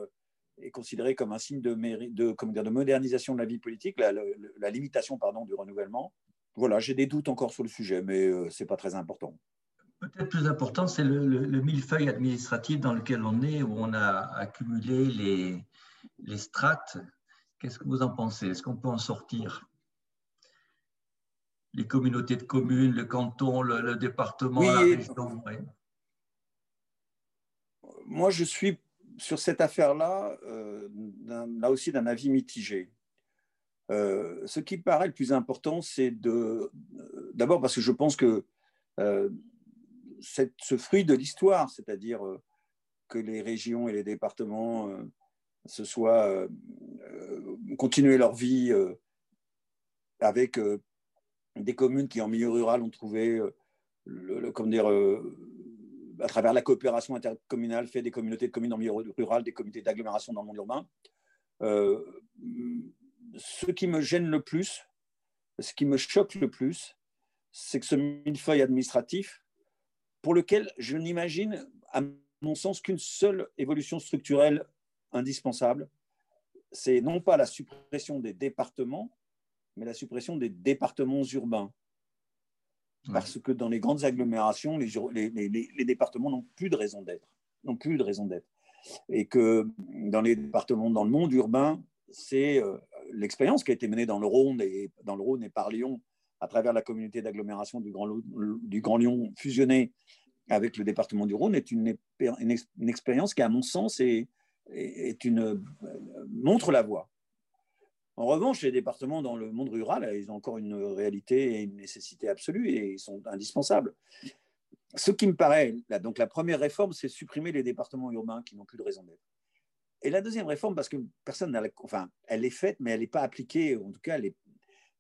est considéré comme un signe de, de, comme dire, de modernisation de la vie politique, la, la limitation pardon, du renouvellement. Voilà, j'ai des doutes encore sur le sujet, mais ce n'est pas très important. Peut-être plus important, c'est le, millefeuille administratif dans lequel on est, où on a accumulé les, les strates. Qu'est-ce que vous en pensez? Est-ce qu'on peut en sortir? Les communautés de communes, le canton, le, département, la région. Moi, je suis sur cette affaire-là, euh, là aussi d'un avis mitigé. Euh, ce qui paraît le plus important, c'est de. D'abord parce que je pense que euh, ce fruit de l'histoire, c'est-à-dire euh, que les régions et les départements euh, ce soit continuer leur vie avec des communes qui, en milieu rural, ont trouvé, le, dire, à travers la coopération intercommunale, fait des communautés de communes en milieu rural, des comités d'agglomération dans le monde urbain. ce qui me gêne le plus, ce qui me choque le plus, c'est que ce millefeuille administratif, pour lequel je n'imagine, à mon sens, qu'une seule évolution structurelle indispensable, c'est non pas la suppression des départements, mais la suppression des départements urbains. Parce que dans les grandes agglomérations, les, les, départements n'ont plus de raison d'être. N'ont plus de raison d'être. Et que dans les départements, dans le monde urbain, c'est euh, l'expérience qui a été menée dans le Rhône et, dans le Rhône et par Lyon à travers la communauté d'agglomération du Grand, du Grand Lyon fusionnée avec le département du Rhône est une, une, expérience qui, à mon sens, est, est une, montre la voie. En revanche, les départements dans le monde rural, ils ont encore une réalité et une nécessité absolue et ils sont indispensables. Ce qui me paraît, donc la première réforme, c'est supprimer les départements urbains qui n'ont plus de raison d'être. Et la deuxième réforme, parce que personne n'a, enfin, elle est faite, mais elle n'est pas appliquée, en tout cas,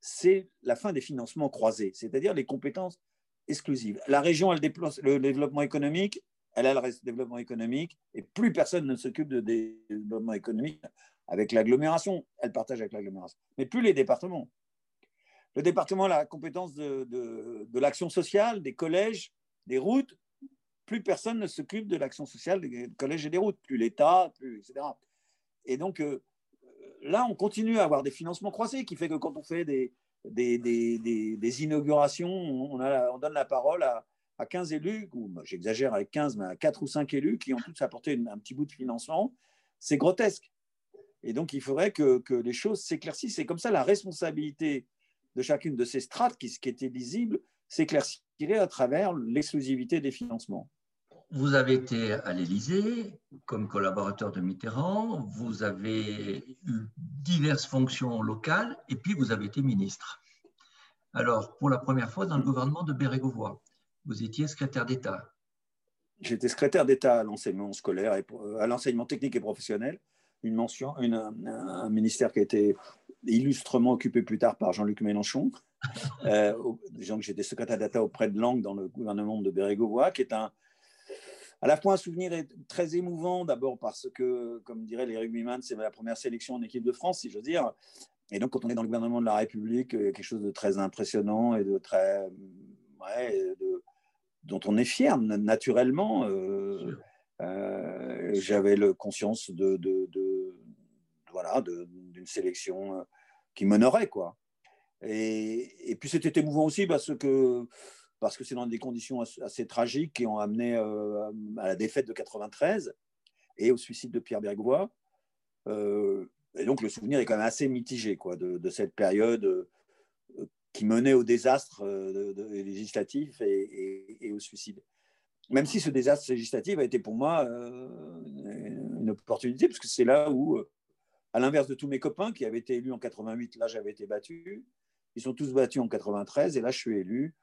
c'est la fin des financements croisés, c'est-à-dire les compétences exclusives. La région, elle déplace le développement économique, elle a le développement économique, et plus personne ne s'occupe de développement économique avec l'agglomération. Elle partage avec l'agglomération. Mais plus les départements. Le département a la compétence de, l'action sociale, des collèges, des routes. Plus personne ne s'occupe de l'action sociale des collèges et des routes. Plus l'État, plus, etc. Et donc, euh, là, on continue à avoir des financements croisés qui fait que quand on fait des, inaugurations, on donne la parole à, à 15 élus, ou j'exagère avec 15, mais à 4 ou 5 élus qui ont tous apporté un petit bout de financement, c'est grotesque. Et donc, il faudrait que, que les choses s'éclaircissent. Et comme ça, la responsabilité de chacune de ces strates qui, qui était lisible s'éclaircirait à travers l'exclusivité des financements. Vous avez été à l'Élysée comme collaborateur de Mitterrand, vous avez eu diverses fonctions locales et puis vous avez été ministre. Alors, pour la première fois dans le gouvernement de Bérégovoy. Vous étiez secrétaire d'État. J'étais secrétaire d'État à l'enseignement scolaire et à l'enseignement technique et professionnel, une mention, un ministère qui a été illustrement occupé plus tard par Jean-Luc Mélenchon. euh, j'étais secrétaire d'État auprès de Langue dans le gouvernement de Bérégovoy, qui est un, à la fois un souvenir très émouvant, d'abord parce que, comme dirait les rugbyman, c'est ma première sélection en équipe de France, si je veux dire. Et donc, quand on est dans le gouvernement de la République, il y a quelque chose de très impressionnant et de très. Ouais, de, dont on est fier naturellement. Euh, j'avais le conscience de, voilà d'une sélection euh, qui m'honorait quoi. Et, puis c'était émouvant aussi parce que parce que c'est dans des conditions assez, tragiques qui ont amené à la défaite de 93 et au suicide de Pierre Bergois. et donc le souvenir est quand même assez mitigé quoi, de, cette période qui menait au désastre euh, législatif et, au suicide. Même si ce désastre législatif a été pour moi euh, une opportunité, parce que c'est là où, euh, à l'inverse de tous mes copains qui avaient été élus en 88, là j'avais été battu, ils sont tous battus en 93 et là je suis élu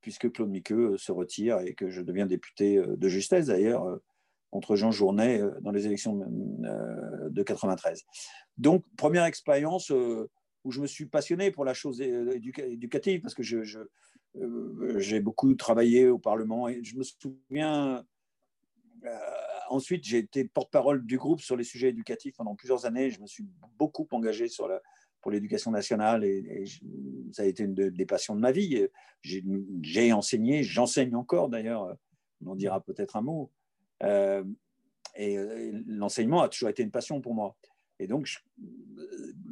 puisque Claude Miqueux se retire et que je deviens député de justesse d'ailleurs contre Jean Journet dans les élections de 93. Donc première expérience où je me suis passionné pour la chose éducative parce que euh, j'ai beaucoup travaillé au Parlement je me souviens. Euh, ensuite, j'ai été porte-parole du groupe sur les sujets éducatifs pendant plusieurs années. Je me suis beaucoup engagé pour l'éducation nationale et, ça a été une des passions de ma vie. J'ai enseigné, j'enseigne encore d'ailleurs, on en dira peut-être un mot. Euh, et l'enseignement a toujours été une passion pour moi. Et donc,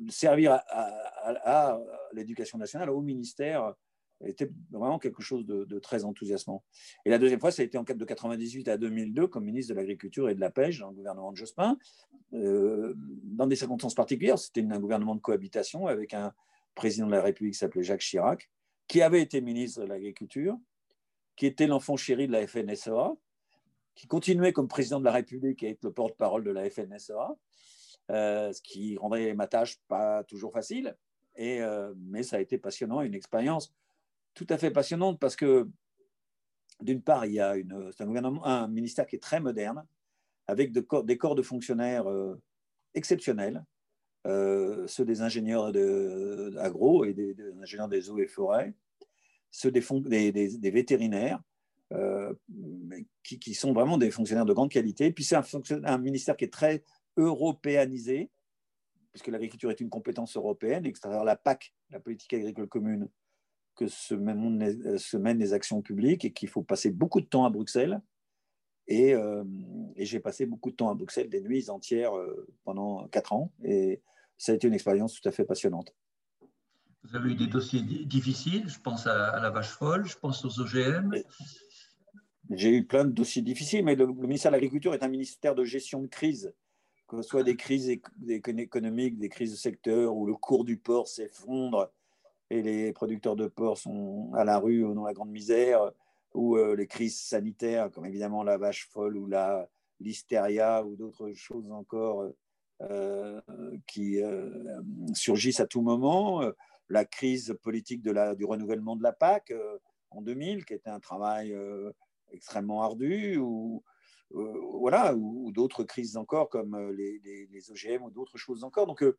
servir à, l'éducation nationale, au ministère, était vraiment quelque chose de, très enthousiasmant. Et la deuxième fois, ça a été en de 98 à 2002 comme ministre de l'Agriculture et de la Pêche dans le gouvernement de Jospin, euh, dans des circonstances particulières. C'était un gouvernement de cohabitation avec un président de la République qui s'appelait Jacques Chirac, qui avait été ministre de l'Agriculture, qui était l'enfant chéri de la FNSEA, qui continuait comme président de la République à être le porte-parole de la FNSEA, euh, ce qui rendrait ma tâche pas toujours facile. Et, euh, mais ça a été passionnant, une expérience tout à fait passionnante parce que, d'une part, il y a un, ministère qui est très moderne, avec de, des corps de fonctionnaires euh, exceptionnels, ceux des ingénieurs de, agro et des, ingénieurs des eaux et forêts, ceux des, des vétérinaires, qui, sont vraiment des fonctionnaires de grande qualité. Puis c'est un, ministère qui est très européanisé, puisque l'agriculture est une compétence européenne, et que travers la PAC, la politique agricole commune, que se mènent, se mènent les actions publiques et qu'il faut passer beaucoup de temps à Bruxelles. Et, euh, j'ai passé beaucoup de temps à Bruxelles, des nuits entières euh, pendant quatre ans. Et ça a été une expérience tout à fait passionnante. Vous avez eu des dossiers difficiles, je pense à, la vache folle, je pense aux OGM. J'ai eu plein de dossiers difficiles, mais le, le ministère de l'Agriculture est un ministère de gestion de crise que ce soit des crises économiques, des crises de secteur où le cours du porc s'effondre et les producteurs de porc sont à la rue ou dans la grande misère, ou euh, les crises sanitaires comme évidemment la vache folle ou la l'hystéria ou d'autres choses encore euh, qui euh, surgissent à tout moment, la crise politique du renouvellement de la PAC en 2000 qui était un travail extrêmement ardu, ou voilà, ou, d'autres crises encore comme euh, les, les, OGM ou d'autres choses encore. Donc, euh,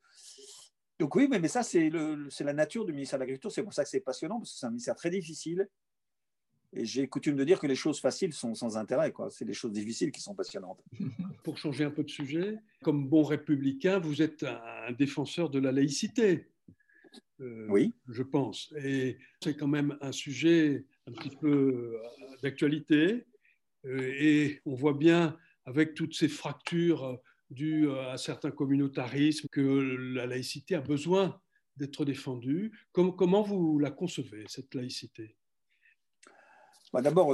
donc oui, mais, mais ça, c'est la nature du ministère de l'Agriculture. C'est pour ça que c'est passionnant, parce que c'est un ministère très difficile. Et j'ai coutume de dire que les choses faciles sont sans intérêt. C'est les choses difficiles qui sont passionnantes. Pour changer un peu de sujet, comme bon républicain, vous êtes un défenseur de la laïcité. oui. Je pense. Et c'est quand même un sujet un petit peu d'actualité. Euh, et on voit bien, avec toutes ces fractures euh, dues euh, à certains communautarismes, que la laïcité a besoin d'être défendue. Comment vous la concevez, cette laïcité? Bah, D'abord,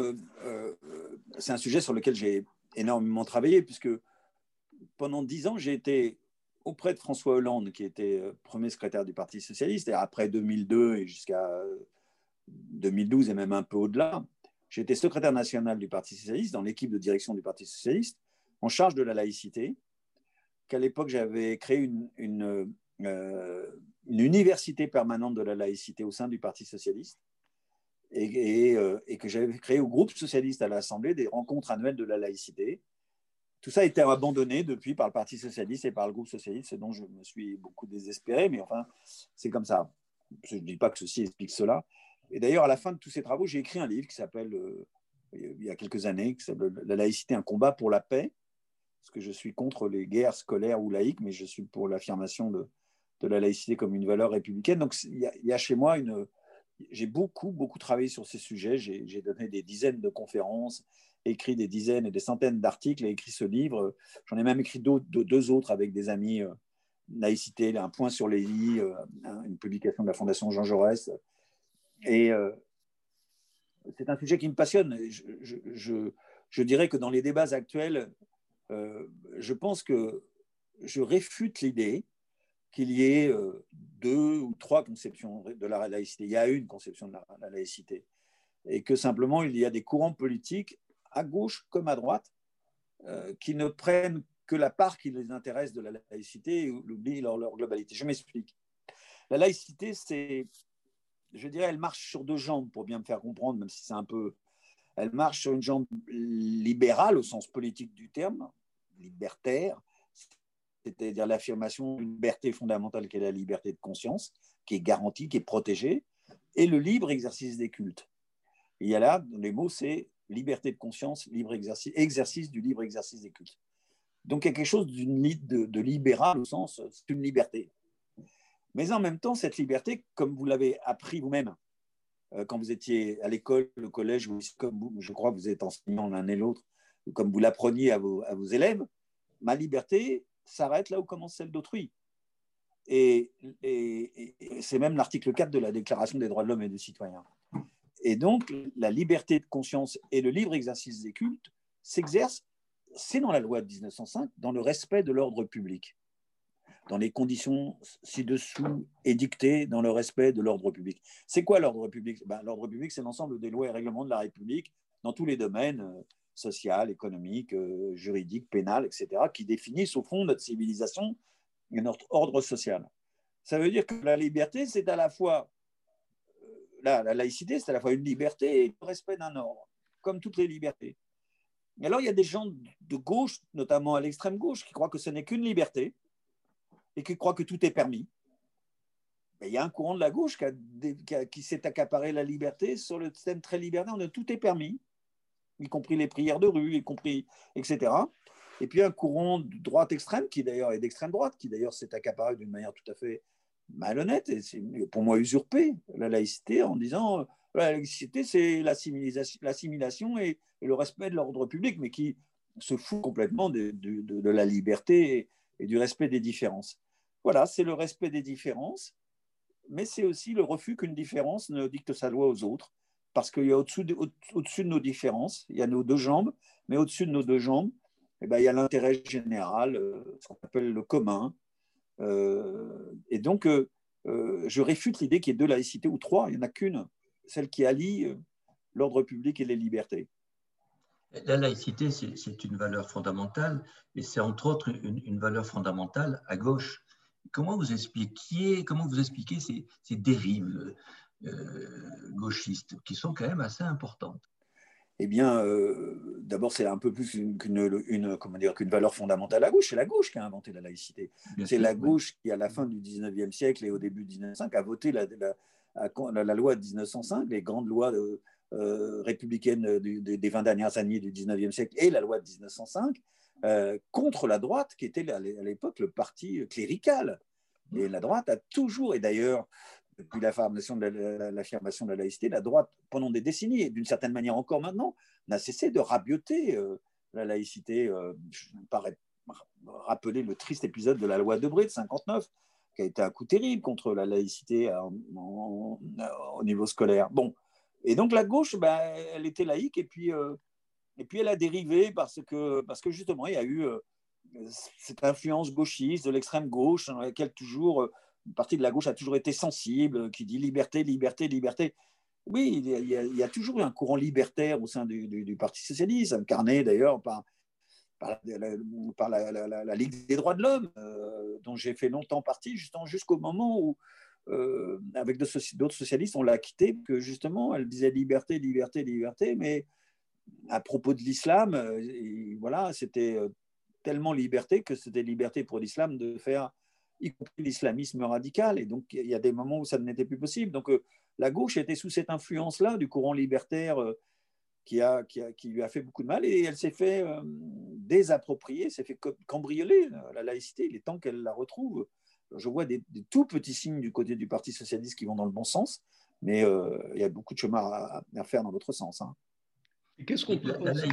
c'est un sujet sur lequel j'ai énormément travaillé, puisque pendant dix ans, j'ai été auprès de François Hollande, qui était premier secrétaire du Parti socialiste, et après 2002 et jusqu'à 2012 et même un peu au-delà, J'étais secrétaire national du Parti socialiste dans l'équipe de direction du Parti socialiste en charge de la laïcité, qu'à l'époque j'avais créé une, euh, université permanente de la laïcité au sein du Parti socialiste euh, et, que j'avais créé au groupe socialiste à l'Assemblée des rencontres annuelles de la laïcité. Tout ça a été abandonné depuis par le Parti socialiste et par le groupe socialiste, ce dont je me suis beaucoup désespéré, mais enfin, c'est comme ça. Je ne dis pas que ceci explique cela, et d'ailleurs, à la fin de tous ces travaux, j'ai écrit un livre qui s'appelle, euh, il y a quelques années, qui s'appelle La laïcité, un combat pour la paix, parce que je suis contre les guerres scolaires ou laïques, mais je suis pour l'affirmation de, de, la laïcité comme une valeur républicaine. Donc, il y a, chez moi une... J'ai beaucoup, beaucoup travaillé sur ces sujets. J'ai donné des dizaines de conférences, écrit des dizaines et des centaines d'articles et écrit ce livre. J'en ai même écrit deux autres avec des amis. Euh, laïcité, un point sur les lits, euh, une publication de la Fondation Jean Jaurès, et euh, c'est un sujet qui me passionne. Je, dirais que dans les débats actuels, euh, je pense que je réfute l'idée qu'il y ait euh, deux ou trois conceptions de la laïcité. Il y a une conception de la, laïcité. Et que simplement, il y a des courants politiques, à gauche comme à droite, qui ne prennent que la part qui les intéresse de la laïcité et l'oublient leur, leur globalité. Je m'explique. La laïcité, c'est je dirais, elle marche sur deux jambes, pour bien me faire comprendre, même si c'est un peu. Elle marche sur une jambe libérale au sens politique du terme, libertaire, c'est-à-dire l'affirmation d'une liberté fondamentale qui est la liberté de conscience, qui est garantie, qui est protégée, et le libre exercice des cultes. il y a là, les mots, c'est liberté de conscience, libre exercice, exercice du libre exercice des cultes. Donc il y a quelque chose de, de libéral au sens, c'est une liberté. Mais en même temps, cette liberté, comme vous l'avez appris vous-même euh, quand vous étiez à l'école, au collège, je crois que vous êtes enseignant l'un et l'autre, comme vous l'appreniez à vos, élèves, ma liberté s'arrête là où commence celle d'autrui. Et, c'est même l'article 4 de la Déclaration des droits de l'homme et des citoyens. Et donc, la liberté de conscience et le libre exercice des cultes s'exercent, c'est dans la loi de 1905, dans le respect de l'ordre public dans les conditions ci-dessous édictées dans le respect de l'ordre public. C'est quoi l'ordre public? Ben, L'ordre public, c'est l'ensemble des lois et règlements de la République dans tous les domaines euh, social, économique, euh, juridique, pénal, etc., qui définissent au fond notre civilisation et notre ordre social. Ça veut dire que la liberté, c'est à la fois, euh, la, la laïcité, c'est à la fois une liberté et le respect d'un ordre, comme toutes les libertés. Et alors, il y a des gens de gauche, notamment à l'extrême gauche, qui croient que ce n'est qu'une liberté, et qui croient que tout est permis. il y a un courant de la gauche qui, s'est accaparé la liberté sur le système très libertaire, où tout est permis, y compris les prières de rue, y compris, etc. Et puis un courant de droite extrême, qui d'ailleurs est d'extrême droite, qui d'ailleurs s'est accaparé d'une manière tout à fait malhonnête, et c'est pour moi usurpé la laïcité en disant la laïcité, c'est l'assimilation et, le respect de l'ordre public, mais qui se fout complètement de, la liberté et, du respect des différences. Voilà, c'est le respect des différences, mais c'est aussi le refus qu'une différence ne dicte sa loi aux autres, parce qu'il y a au-dessus de, nos différences, il y a nos deux jambes, mais au-dessus de nos deux jambes, eh ben, il y a l'intérêt général, euh, ce qu'on appelle le commun. Euh, et donc, euh, je réfute l'idée qu'il y ait deux laïcités ou trois, il n'y en a qu'une celle qui allie l'ordre public et les libertés. La laïcité, c'est une valeur fondamentale, et c'est entre autres une, valeur fondamentale à gauche. Comment vous expliquez, comment vous expliquez ces, dérives euh, gauchistes qui sont quand même assez importantes? Eh bien, euh, d'abord, c'est un peu plus qu'une comment dire qu'une valeur fondamentale à gauche. C'est la gauche qui a inventé la laïcité. C'est la gauche qui, à la fin du 19e siècle et au début du 1905, a voté la, la la loi de 1905, les grandes lois euh, républicaines des 20 dernières années du 19e siècle et la loi de 1905, euh, contre la droite, qui était à l'époque le parti clérical. Et la droite a toujours, et d'ailleurs, depuis l'affirmation de, la, de la laïcité, la droite, pendant des décennies, et d'une certaine manière encore maintenant, n'a cessé de rabioter la laïcité. je me paraît rappeler le triste épisode de la loi de Bré de 59, qui a été un coup terrible contre la laïcité au niveau scolaire. Bon, et donc la gauche, ben, elle était laïque et puis, euh, et puis elle a dérivé parce que, parce que justement, il y a eu euh, cette influence gauchiste de l'extrême gauche dans laquelle toujours, euh, une partie de la gauche a toujours été sensible, qui dit liberté, liberté, liberté. Oui, il y, a, toujours eu un courant libertaire au sein du, Parti socialiste, incarné d'ailleurs par par, la, Ligue des droits de l'homme, euh, dont j'ai fait longtemps partie, jusqu'au moment où, avec d'autres socialistes, on l'a quitté, que justement, elle disait liberté, liberté, liberté, mais à propos de l'islam, euh, voilà, c'était tellement liberté que c'était liberté pour l'islam de faire y compris l'islamisme radical. Et donc, il y a des moments où ça n'était plus possible. Donc, la gauche était sous cette influence-là du courant libertaire qui, a, qui, a, qui, lui a fait beaucoup de mal et elle s'est fait euh, désapproprier, s'est fait cambrioler euh, la laïcité. Il est temps qu'elle la retrouve. Je vois des, tout petits signes du côté du Parti socialiste qui vont dans le bon sens, mais euh, il y a beaucoup de chemin à, faire dans l'autre sens. Hein. Qu'est-ce qu'on peut penser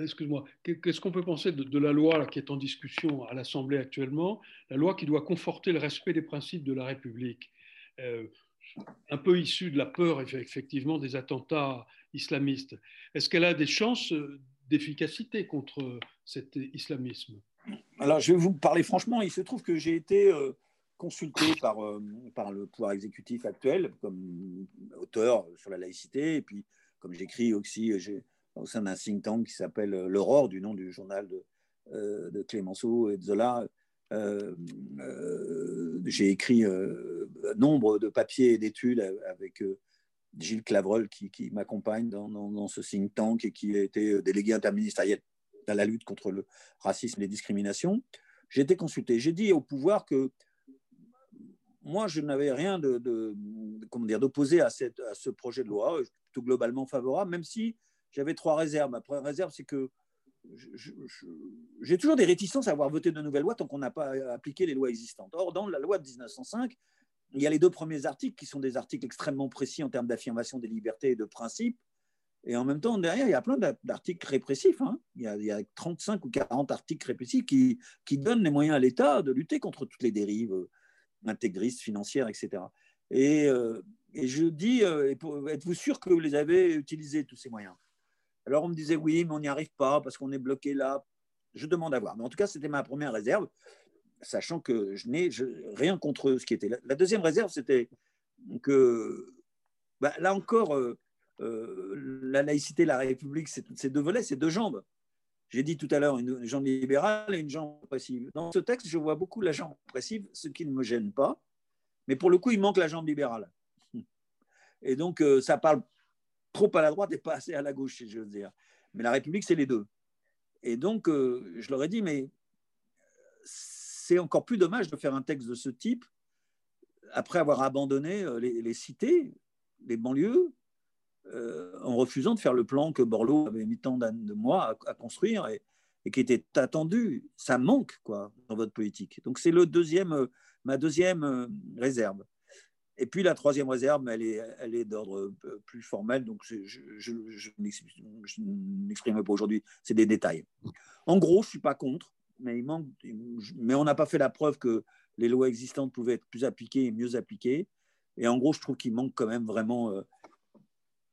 Excuse-moi. Qu'est-ce qu'on peut penser de, la loi qui est en discussion à l'Assemblée actuellement, la loi qui doit conforter le respect des principes de la République? Un peu issue de la peur, effectivement, des attentats islamistes. Est-ce qu'elle a des chances d'efficacité contre cet islamisme? Alors, je vais vous parler franchement. Il se trouve que j'ai été euh, consulté par, euh, par le pouvoir exécutif actuel comme auteur sur la laïcité. Et puis, comme j'écris aussi au sein d'un think tank qui s'appelle L'Aurore, du nom du journal de, euh, Clémenceau et de Zola, euh, euh, j'ai écrit euh, nombre de papiers et d'études avec Gilles Clavreul qui, m'accompagne dans, ce think tank et qui a été délégué interministériel à la lutte contre le racisme et les discriminations. J'ai été consulté. J'ai dit au pouvoir que moi, je n'avais rien de, comment dire d'opposé à, ce projet de loi, tout globalement favorable, même si j'avais trois réserves. Ma première réserve, c'est que j'ai toujours des réticences à avoir voté de nouvelles lois tant qu'on n'a pas appliqué les lois existantes. Or, dans la loi de 1905, il y a les deux premiers articles qui sont des articles extrêmement précis en termes d'affirmation des libertés et de principes. Et en même temps, derrière, il y a plein d'articles répressif. Hein. Il, y a, 35 ou 40 articles répressifs qui, qui donnent les moyens à l'État de lutter contre toutes les dérives euh, intégristes, financières, etc. Et, euh, et je dis, euh, êtes-vous sûr que vous les avez utilisés, tous ces moyens? Alors on me disait oui, mais on n'y arrive pas parce qu'on est bloqué là. Je demande à voir. Mais en tout cas, c'était ma première réserve, sachant que je n'ai rien contre ce qui était là. La deuxième réserve, c'était que bah, là encore, euh, la laïcité, la République, c'est deux volets, c'est deux jambes. J'ai dit tout à l'heure une, jambe libérale et une jambe oppressive. Dans ce texte, je vois beaucoup la jambe oppressive, ce qui ne me gêne pas. Mais pour le coup, il manque la jambe libérale. Et donc, euh, ça parle trop à la droite et pas assez à la gauche, si je veux dire. Mais la République, c'est les deux. Et donc, euh, je leur ai dit, mais c'est encore plus dommage de faire un texte de ce type après avoir abandonné euh, les, cités, les banlieues, euh, en refusant de faire le plan que Borloo avait mis tant de mois à, construire et, qui était attendu. Ça manque quoi dans votre politique. Donc c'est le deuxième, euh, ma deuxième réserve. Et puis la troisième réserve, elle est, elle est d'ordre plus formel, donc je, je, je, n'exprime pas aujourd'hui, c'est des détails. En gros, je ne suis pas contre, mais, il manque, mais on n'a pas fait la preuve que les lois existantes pouvaient être plus appliquées et mieux appliquées. Et en gros, je trouve qu'il manque quand même vraiment euh,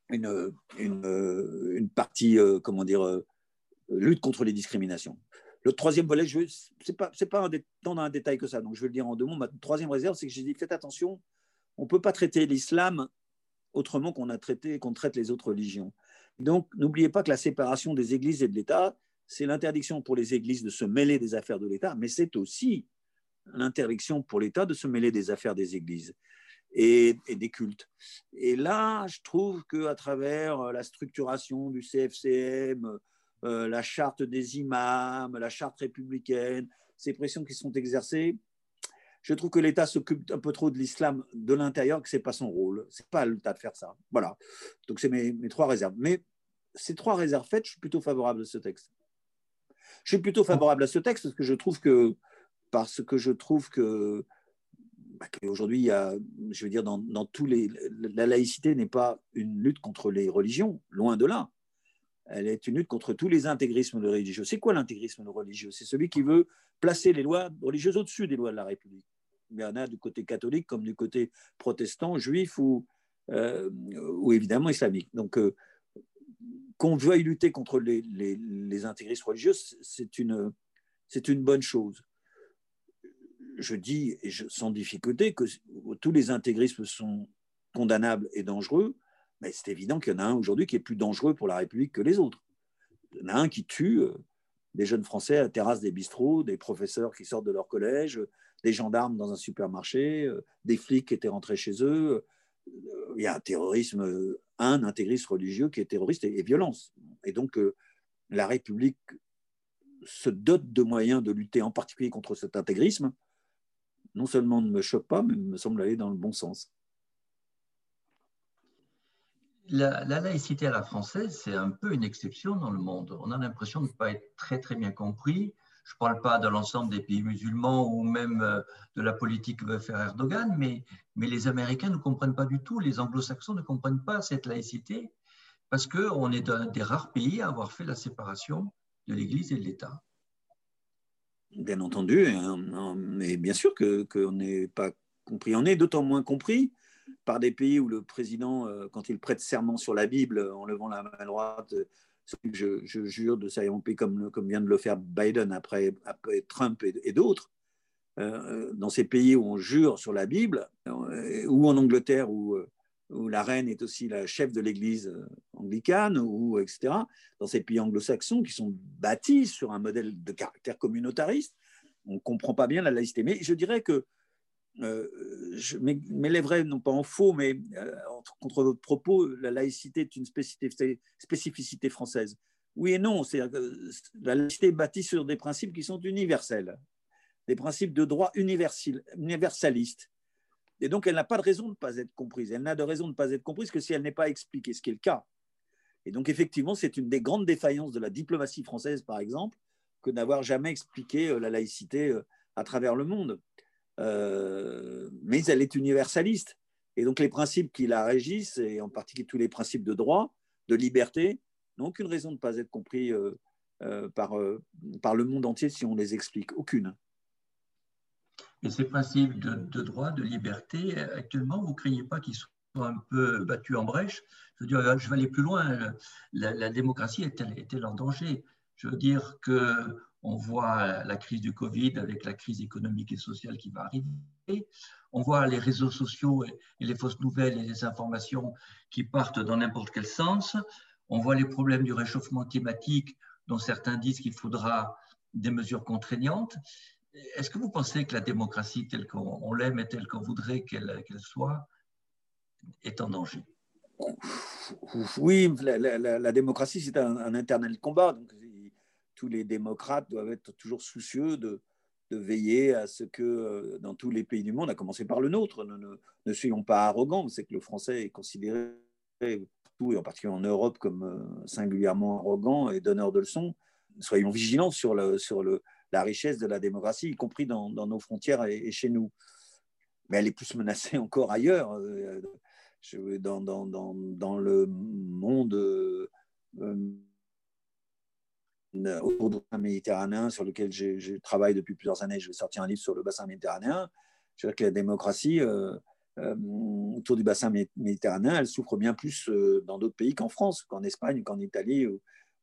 une, une, euh, partie, euh, comment dire, lutte contre les discriminations. Le troisième volet, ce n'est pas, pas tant un détail que ça, donc je vais le dire en deux mots. Ma troisième réserve, c'est que j'ai dit faites attention, on ne peut pas traiter l'islam autrement qu'on a traité, qu'on traite les autres religions. Donc, n'oubliez pas que la séparation des églises et de l'État, c'est l'interdiction pour les églises de se mêler des affaires de l'État, mais c'est aussi l'interdiction pour l'État de se mêler des affaires des églises et, des cultes. Et là, je trouve qu'à travers la structuration du CFCM, euh, la charte des imams, la charte républicaine, ces pressions qui sont exercées, je trouve que l'État s'occupe un peu trop de l'islam de l'intérieur, que ce n'est pas son rôle. Ce n'est pas l'État de faire ça. Voilà. Donc, c'est mes, mes, trois réserves. Mais ces trois réserves faites, je suis plutôt favorable à ce texte. Je suis plutôt favorable à ce texte parce que je trouve que parce que je trouve que bah, aujourd'hui, il y a, je veux dire, dans, tous les, la laïcité n'est pas une lutte contre les religions, loin de là. Elle est une lutte contre tous les intégrismes religieux. C'est quoi l'intégrisme religieux? C'est celui qui veut placer les lois religieuses au-dessus des lois de la République. Il y en a du côté catholique comme du côté protestant, juif ou, euh, ou évidemment islamique. Donc, euh, qu'on veuille lutter contre les, les, les intégrismes religieux, c'est une, c'est une bonne chose je dis et sans difficulté que tous les intégrismes sont condamnables et dangereux, mais c'est évident qu'il y en a un aujourd'hui qui est plus dangereux pour la République que les autres. Il y en a un qui tue euh, des jeunes Français à la terrasse des bistrots, des professeurs qui sortent de leur collège, des gendarmes dans un supermarché, euh, des flics qui étaient rentrés chez eux. Il y a un terrorisme, un intégrisme religieux qui est terroriste et, violence. Et donc, euh, la République se dote de moyens de lutter en particulier contre cet intégrisme non seulement ne me choque pas, mais me semble aller dans le bon sens. La, laïcité à la française, c'est un peu une exception dans le monde. On a l'impression de ne pas être très très bien compris. Je ne parle pas de l'ensemble des pays musulmans ou même euh, de la politique que veut faire Erdogan, mais, mais les Américains ne comprennent pas du tout, les anglo-saxons ne comprennent pas cette laïcité, parce qu'on est un des rares pays à avoir fait la séparation de l'Église et de l'État. Bien entendu, mais bien sûr qu'on n'est pas compris. On est d'autant moins compris par des pays où le président, euh, quand il prête serment sur la Bible en levant la main droite, euh, je, jure de s'arrêter comme, comme vient de le faire Biden après, après Trump et, d'autres, euh, dans ces pays où on jure sur la Bible, ou en Angleterre où où la reine est aussi la chef de l'Église euh, anglicane, ou etc., dans ces pays anglo-saxons qui sont bâtis sur un modèle de caractère communautariste, on ne comprend pas bien la laïcité. Mais je dirais que, euh, je m'élèverai non pas en faux, mais euh, contre votre propos, la laïcité est une spécificité, française. Oui et non, c'est la laïcité est bâtie sur des principes qui sont universels, des principes de droit universalistes et donc, elle n'a pas de raison de ne pas être comprise. Elle n'a de raison de ne pas être comprise que si elle n'est pas expliquée, ce qui est le cas. Et donc, effectivement, c'est une des grandes défaillances de la diplomatie française, par exemple, que d'avoir jamais expliqué euh, la laïcité euh, à travers le monde. Euh, mais elle est universaliste. Et donc, les principes qui la régissent, et en particulier tous les principes de droit, de liberté, n'ont aucune raison de ne pas être compris par, par le monde entier si on les explique. Aucune. Et ces principes de, droit, de liberté, actuellement, vous ne craignez pas qu'ils soient un peu battus en brèche? Je veux dire, je vais aller plus loin. La, démocratie est-elle en danger? Je veux dire que on voit la crise du Covid avec la crise économique et sociale qui va arriver. On voit les réseaux sociaux et, les fausses nouvelles et les informations qui partent dans n'importe quel sens. On voit les problèmes du réchauffement climatique dont certains disent qu'il faudra des mesures contraignantes. Est-ce que vous pensez que la démocratie telle qu'on l'aime et telle qu'on voudrait qu'elle soit est en danger? Oui, la, démocratie, c'est un, un, combat. Donc, tous les démocrates doivent être toujours soucieux de, veiller à ce que euh, dans tous les pays du monde, à commencer par le nôtre, ne, soyons pas arrogants. C'est que le français est considéré partout, et en particulier en Europe, comme euh, singulièrement arrogant et donneur de leçons. Soyons vigilants sur, le, sur le, la richesse de la démocratie, y compris dans, nos frontières et, chez nous. Mais elle est plus menacée encore ailleurs. Euh, dans, le monde autour du méditerranéen sur lequel je, travaille depuis plusieurs années. Je vais sortir un livre sur le bassin méditerranéen. Je dirais que la démocratie euh, euh, autour du bassin méditerranéen, elle souffre bien plus euh, dans d'autres pays qu'en France, qu'en Espagne, qu'en Italie ou,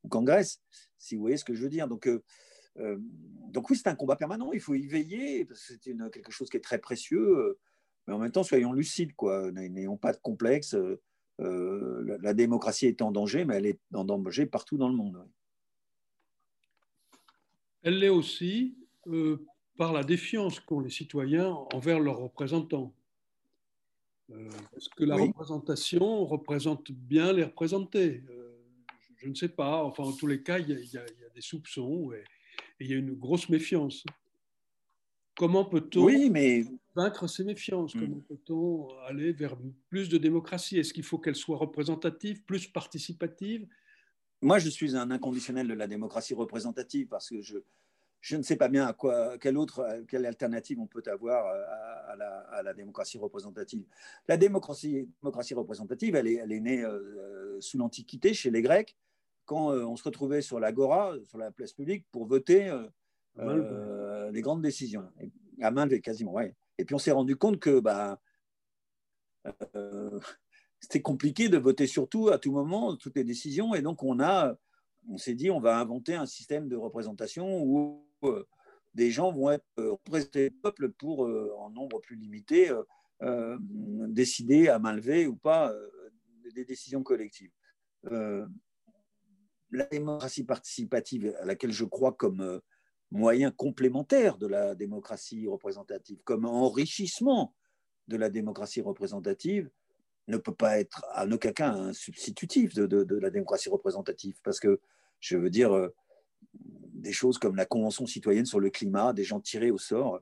qu'en Grèce, si vous voyez ce que je veux dire. Donc, donc oui, c'est un combat permanent. Il faut y veiller parce que c'est quelque chose qui est très précieux. mais en même temps, soyons lucides, quoi. N'ayons pas de complexe. La, la, démocratie est en danger, mais elle est en danger partout dans le monde elle l'est aussi euh, par la défiance qu'ont les citoyens envers leurs représentants. Euh, est-ce que la représentation représente bien les représentés euh, Je ne sais pas. Enfin, en tous les cas, il y a, des soupçons et, il y a une grosse méfiance. Comment peut-on vaincre ces méfiances? Comment peut-on aller vers plus de démocratie? Est-ce qu'il faut qu'elle soit représentative, plus participative? Moi, je suis un inconditionnel de la démocratie représentative parce que je, je ne sais pas bien à quoi, quelle autre quelle alternative on peut avoir à, la, démocratie représentative. La démocratie, démocratie représentative, elle est, elle est née euh, sous l'Antiquité chez les Grecs, quand euh, on se retrouvait sur l'agora, sur la place publique, pour voter euh, les grandes décisions. à main levée, quasiment, ouais. Et puis on s'est rendu compte que bah, c'était compliqué de voter sur tout à tout moment, toutes les décisions. Et donc, on, a, on s'est dit, on va inventer un système de représentation où euh, des gens vont être euh, représentés le peuple pour, euh, en nombre plus limité, décider à main levée ou pas des décisions collectives. La démocratie participative, à laquelle je crois comme moyen complémentaire de la démocratie représentative, comme enrichissement de la démocratie représentative, ne peut pas être en aucun cas un substitutif de, la démocratie représentative. Parce que, je veux dire, euh, des choses comme la Convention citoyenne sur le climat, des gens tirés au sort,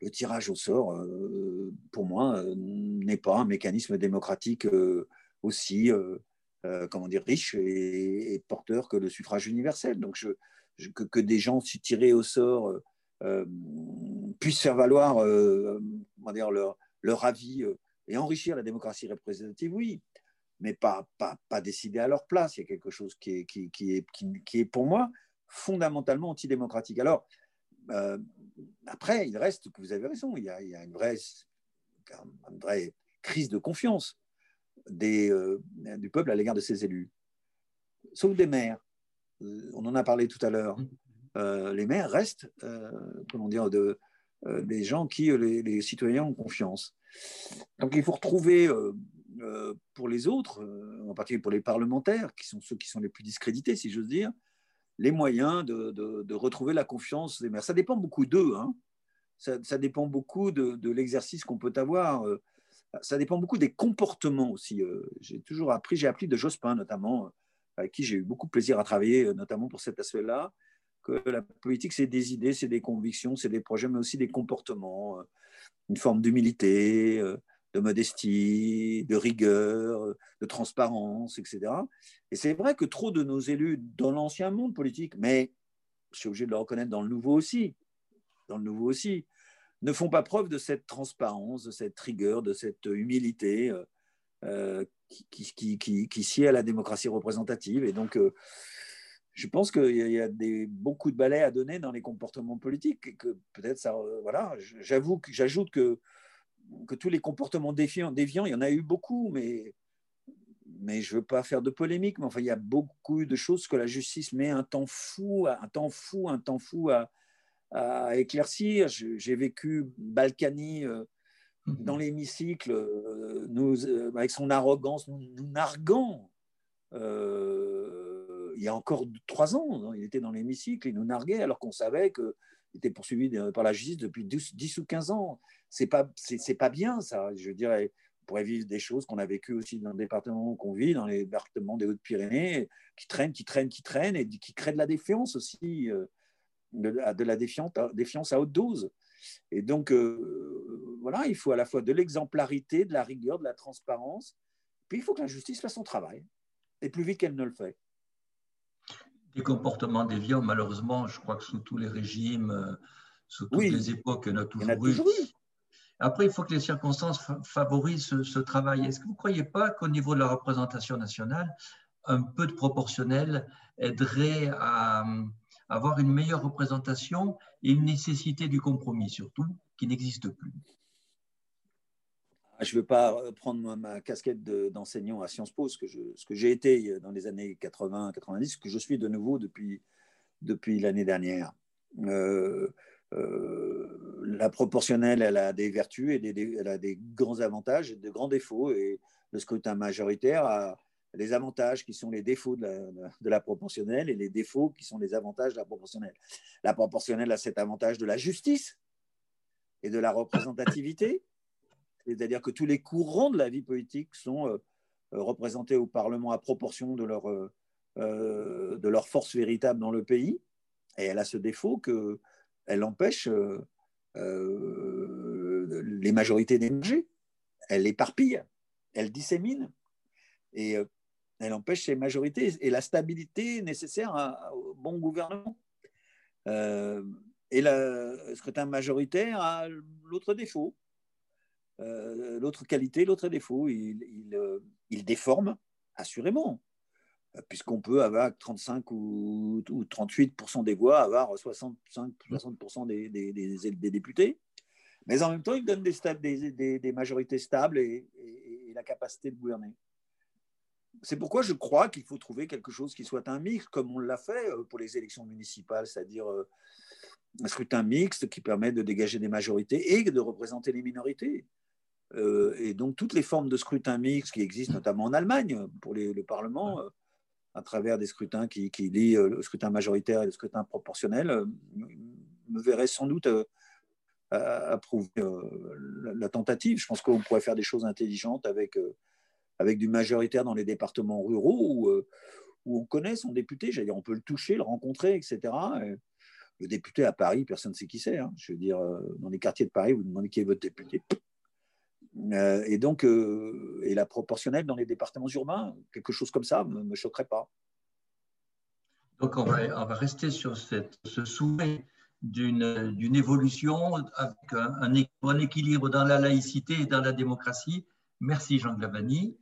le tirage au sort, euh, pour moi, euh, n'est pas un mécanisme démocratique aussi comment dire, riche et, porteur que le suffrage universel. Donc, que, des gens tirés au sort puissent faire valoir leur, avis et enrichir la démocratie représentative, oui, mais pas, décider à leur place. Il y a quelque chose qui est, pour moi fondamentalement antidémocratique. Alors, euh, après, il reste que vous avez raison, il y a, une, vraie, crise de confiance euh, du peuple à l'égard de ses élus. Sauf des maires. Euh, on en a parlé tout à l'heure. les maires restent, comment dire, de, des gens qui les, citoyens ont confiance. Donc il faut retrouver euh, euh, pour les autres, euh, en particulier pour les parlementaires, qui sont ceux qui sont les plus discrédités, si j'ose dire, les moyens de, retrouver la confiance des maires. Ça dépend beaucoup d'eux. Hein. Ça, dépend beaucoup de, l'exercice qu'on peut avoir. Ça dépend beaucoup des comportements aussi. J'ai toujours appris, j'ai appris de Jospin notamment, avec qui j'ai eu beaucoup de plaisir à travailler, notamment pour cet aspect-là, que la politique, c'est des idées, c'est des convictions, c'est des projets, mais aussi des comportements une forme d'humilité, euh, de modestie, de rigueur, de transparence, etc. Et c'est vrai que trop de nos élus dans l'ancien monde politique, mais je suis obligé de le reconnaître dans le nouveau aussi, dans le nouveau aussi, ne font pas preuve de cette transparence, de cette rigueur, de cette humilité euh, euh, qui, sied à la démocratie représentative. Et donc, je pense qu'il y a beaucoup de balais à donner dans les comportements politiques et que peut-être ça. Euh, voilà, j'avoue que j'ajoute que, que tous les comportements déviants, déviants, il y en a eu beaucoup, mais, mais je veux pas faire de polémique, mais enfin, il y a beaucoup de choses que la justice met un temps fou, un temps fou, un temps fou à, à éclaircir. J'ai vécu Balkany euh, mhm. dans l'hémicycle, euh, nous, avec son arrogance, nous, nous narguant il y a encore trois ans, hein, il était dans l'hémicycle, il nous narguait alors qu'on savait qu'il était poursuivi par la justice depuis 10, ou 15 ans. C'est pas, c'est, pas bien ça. Je dirais, on pourrait vivre des choses qu'on a vécues aussi dans le département qu'on vit, dans les départements des Hautes-Pyrénées, qui traînent, qui traînent, qui traînent et qui créent de la défiance aussi. De, la défiance, à haute dose. Et donc, euh, voilà, il faut à la fois de l'exemplarité, de la rigueur, de la transparence, puis il faut que la justice fasse son travail, et plus vite qu'elle ne le fait. Des comportements déviants, malheureusement, je crois que sous tous les régimes, euh, sous toutes les époques, il y en a toujours, eu. Après, il faut que les circonstances favorisent ce, travail. Est-ce que vous ne croyez pas qu'au niveau de la représentation nationale, un peu de proportionnel aiderait à, avoir une meilleure représentation et une nécessité du compromis surtout qui n'existe plus je ne veux pas prendre ma casquette d'enseignant à Sciences Po, ce que j'ai été dans les années 80-90, ce que je suis de nouveau depuis, l'année dernière. Euh, euh, la proportionnelle, elle a des vertus et des, elle a des grands avantages et de grands défauts. Et le scrutin majoritaire a les avantages qui sont les défauts de la, proportionnelle et les défauts qui sont les avantages de la proportionnelle. La proportionnelle a cet avantage de la justice et de la représentativité, c'est-à-dire que tous les courants de la vie politique sont euh, représentés au Parlement à proportion de leur, euh, de leur force véritable dans le pays. Et elle a ce défaut que elle empêche euh, euh, les majorités d'émerger. Elle éparpille, elle dissémine et euh, elle empêche ces majorités et la stabilité nécessaire au bon gouvernement. et le scrutin majoritaire a l'autre défaut, l'autre qualité, l'autre défaut. il, déforme, assurément puisqu'on peut avoir 35 ou, 38% des voix, avoir 65 60% des, des, députés. Mais en même temps, il donne des, des majorités stables et, la capacité de gouverner. C'est pourquoi je crois qu'il faut trouver quelque chose qui soit un mix, comme on l'a fait euh, pour les élections municipales, c'est-à-dire euh, un scrutin mixte qui permet de dégager des majorités et de représenter les minorités. Euh, et donc, toutes les formes de scrutin mixte qui existent, notamment en Allemagne, pour les, le Parlement, à travers des scrutins qui, qui lient euh, le scrutin majoritaire et le scrutin proportionnel, me verrait sans doute approuver la tentative. Je pense qu'on pourrait faire des choses intelligentes avec, avec du majoritaire dans les départements ruraux où, où on connaît son député. J'allais on peut le toucher, le rencontrer, etc. le député à Paris, personne ne sait qui c'est. Hein. Je veux dire, dans les quartiers de Paris, vous demandez qui est votre député. Euh, et donc, euh, et la proportionnelle dans les départements urbains, quelque chose comme ça ne me, choquerait pas. Donc, on va, rester sur ce souhait d'une évolution avec un, un, équilibre dans la laïcité et dans la démocratie. Merci Jean Glavani.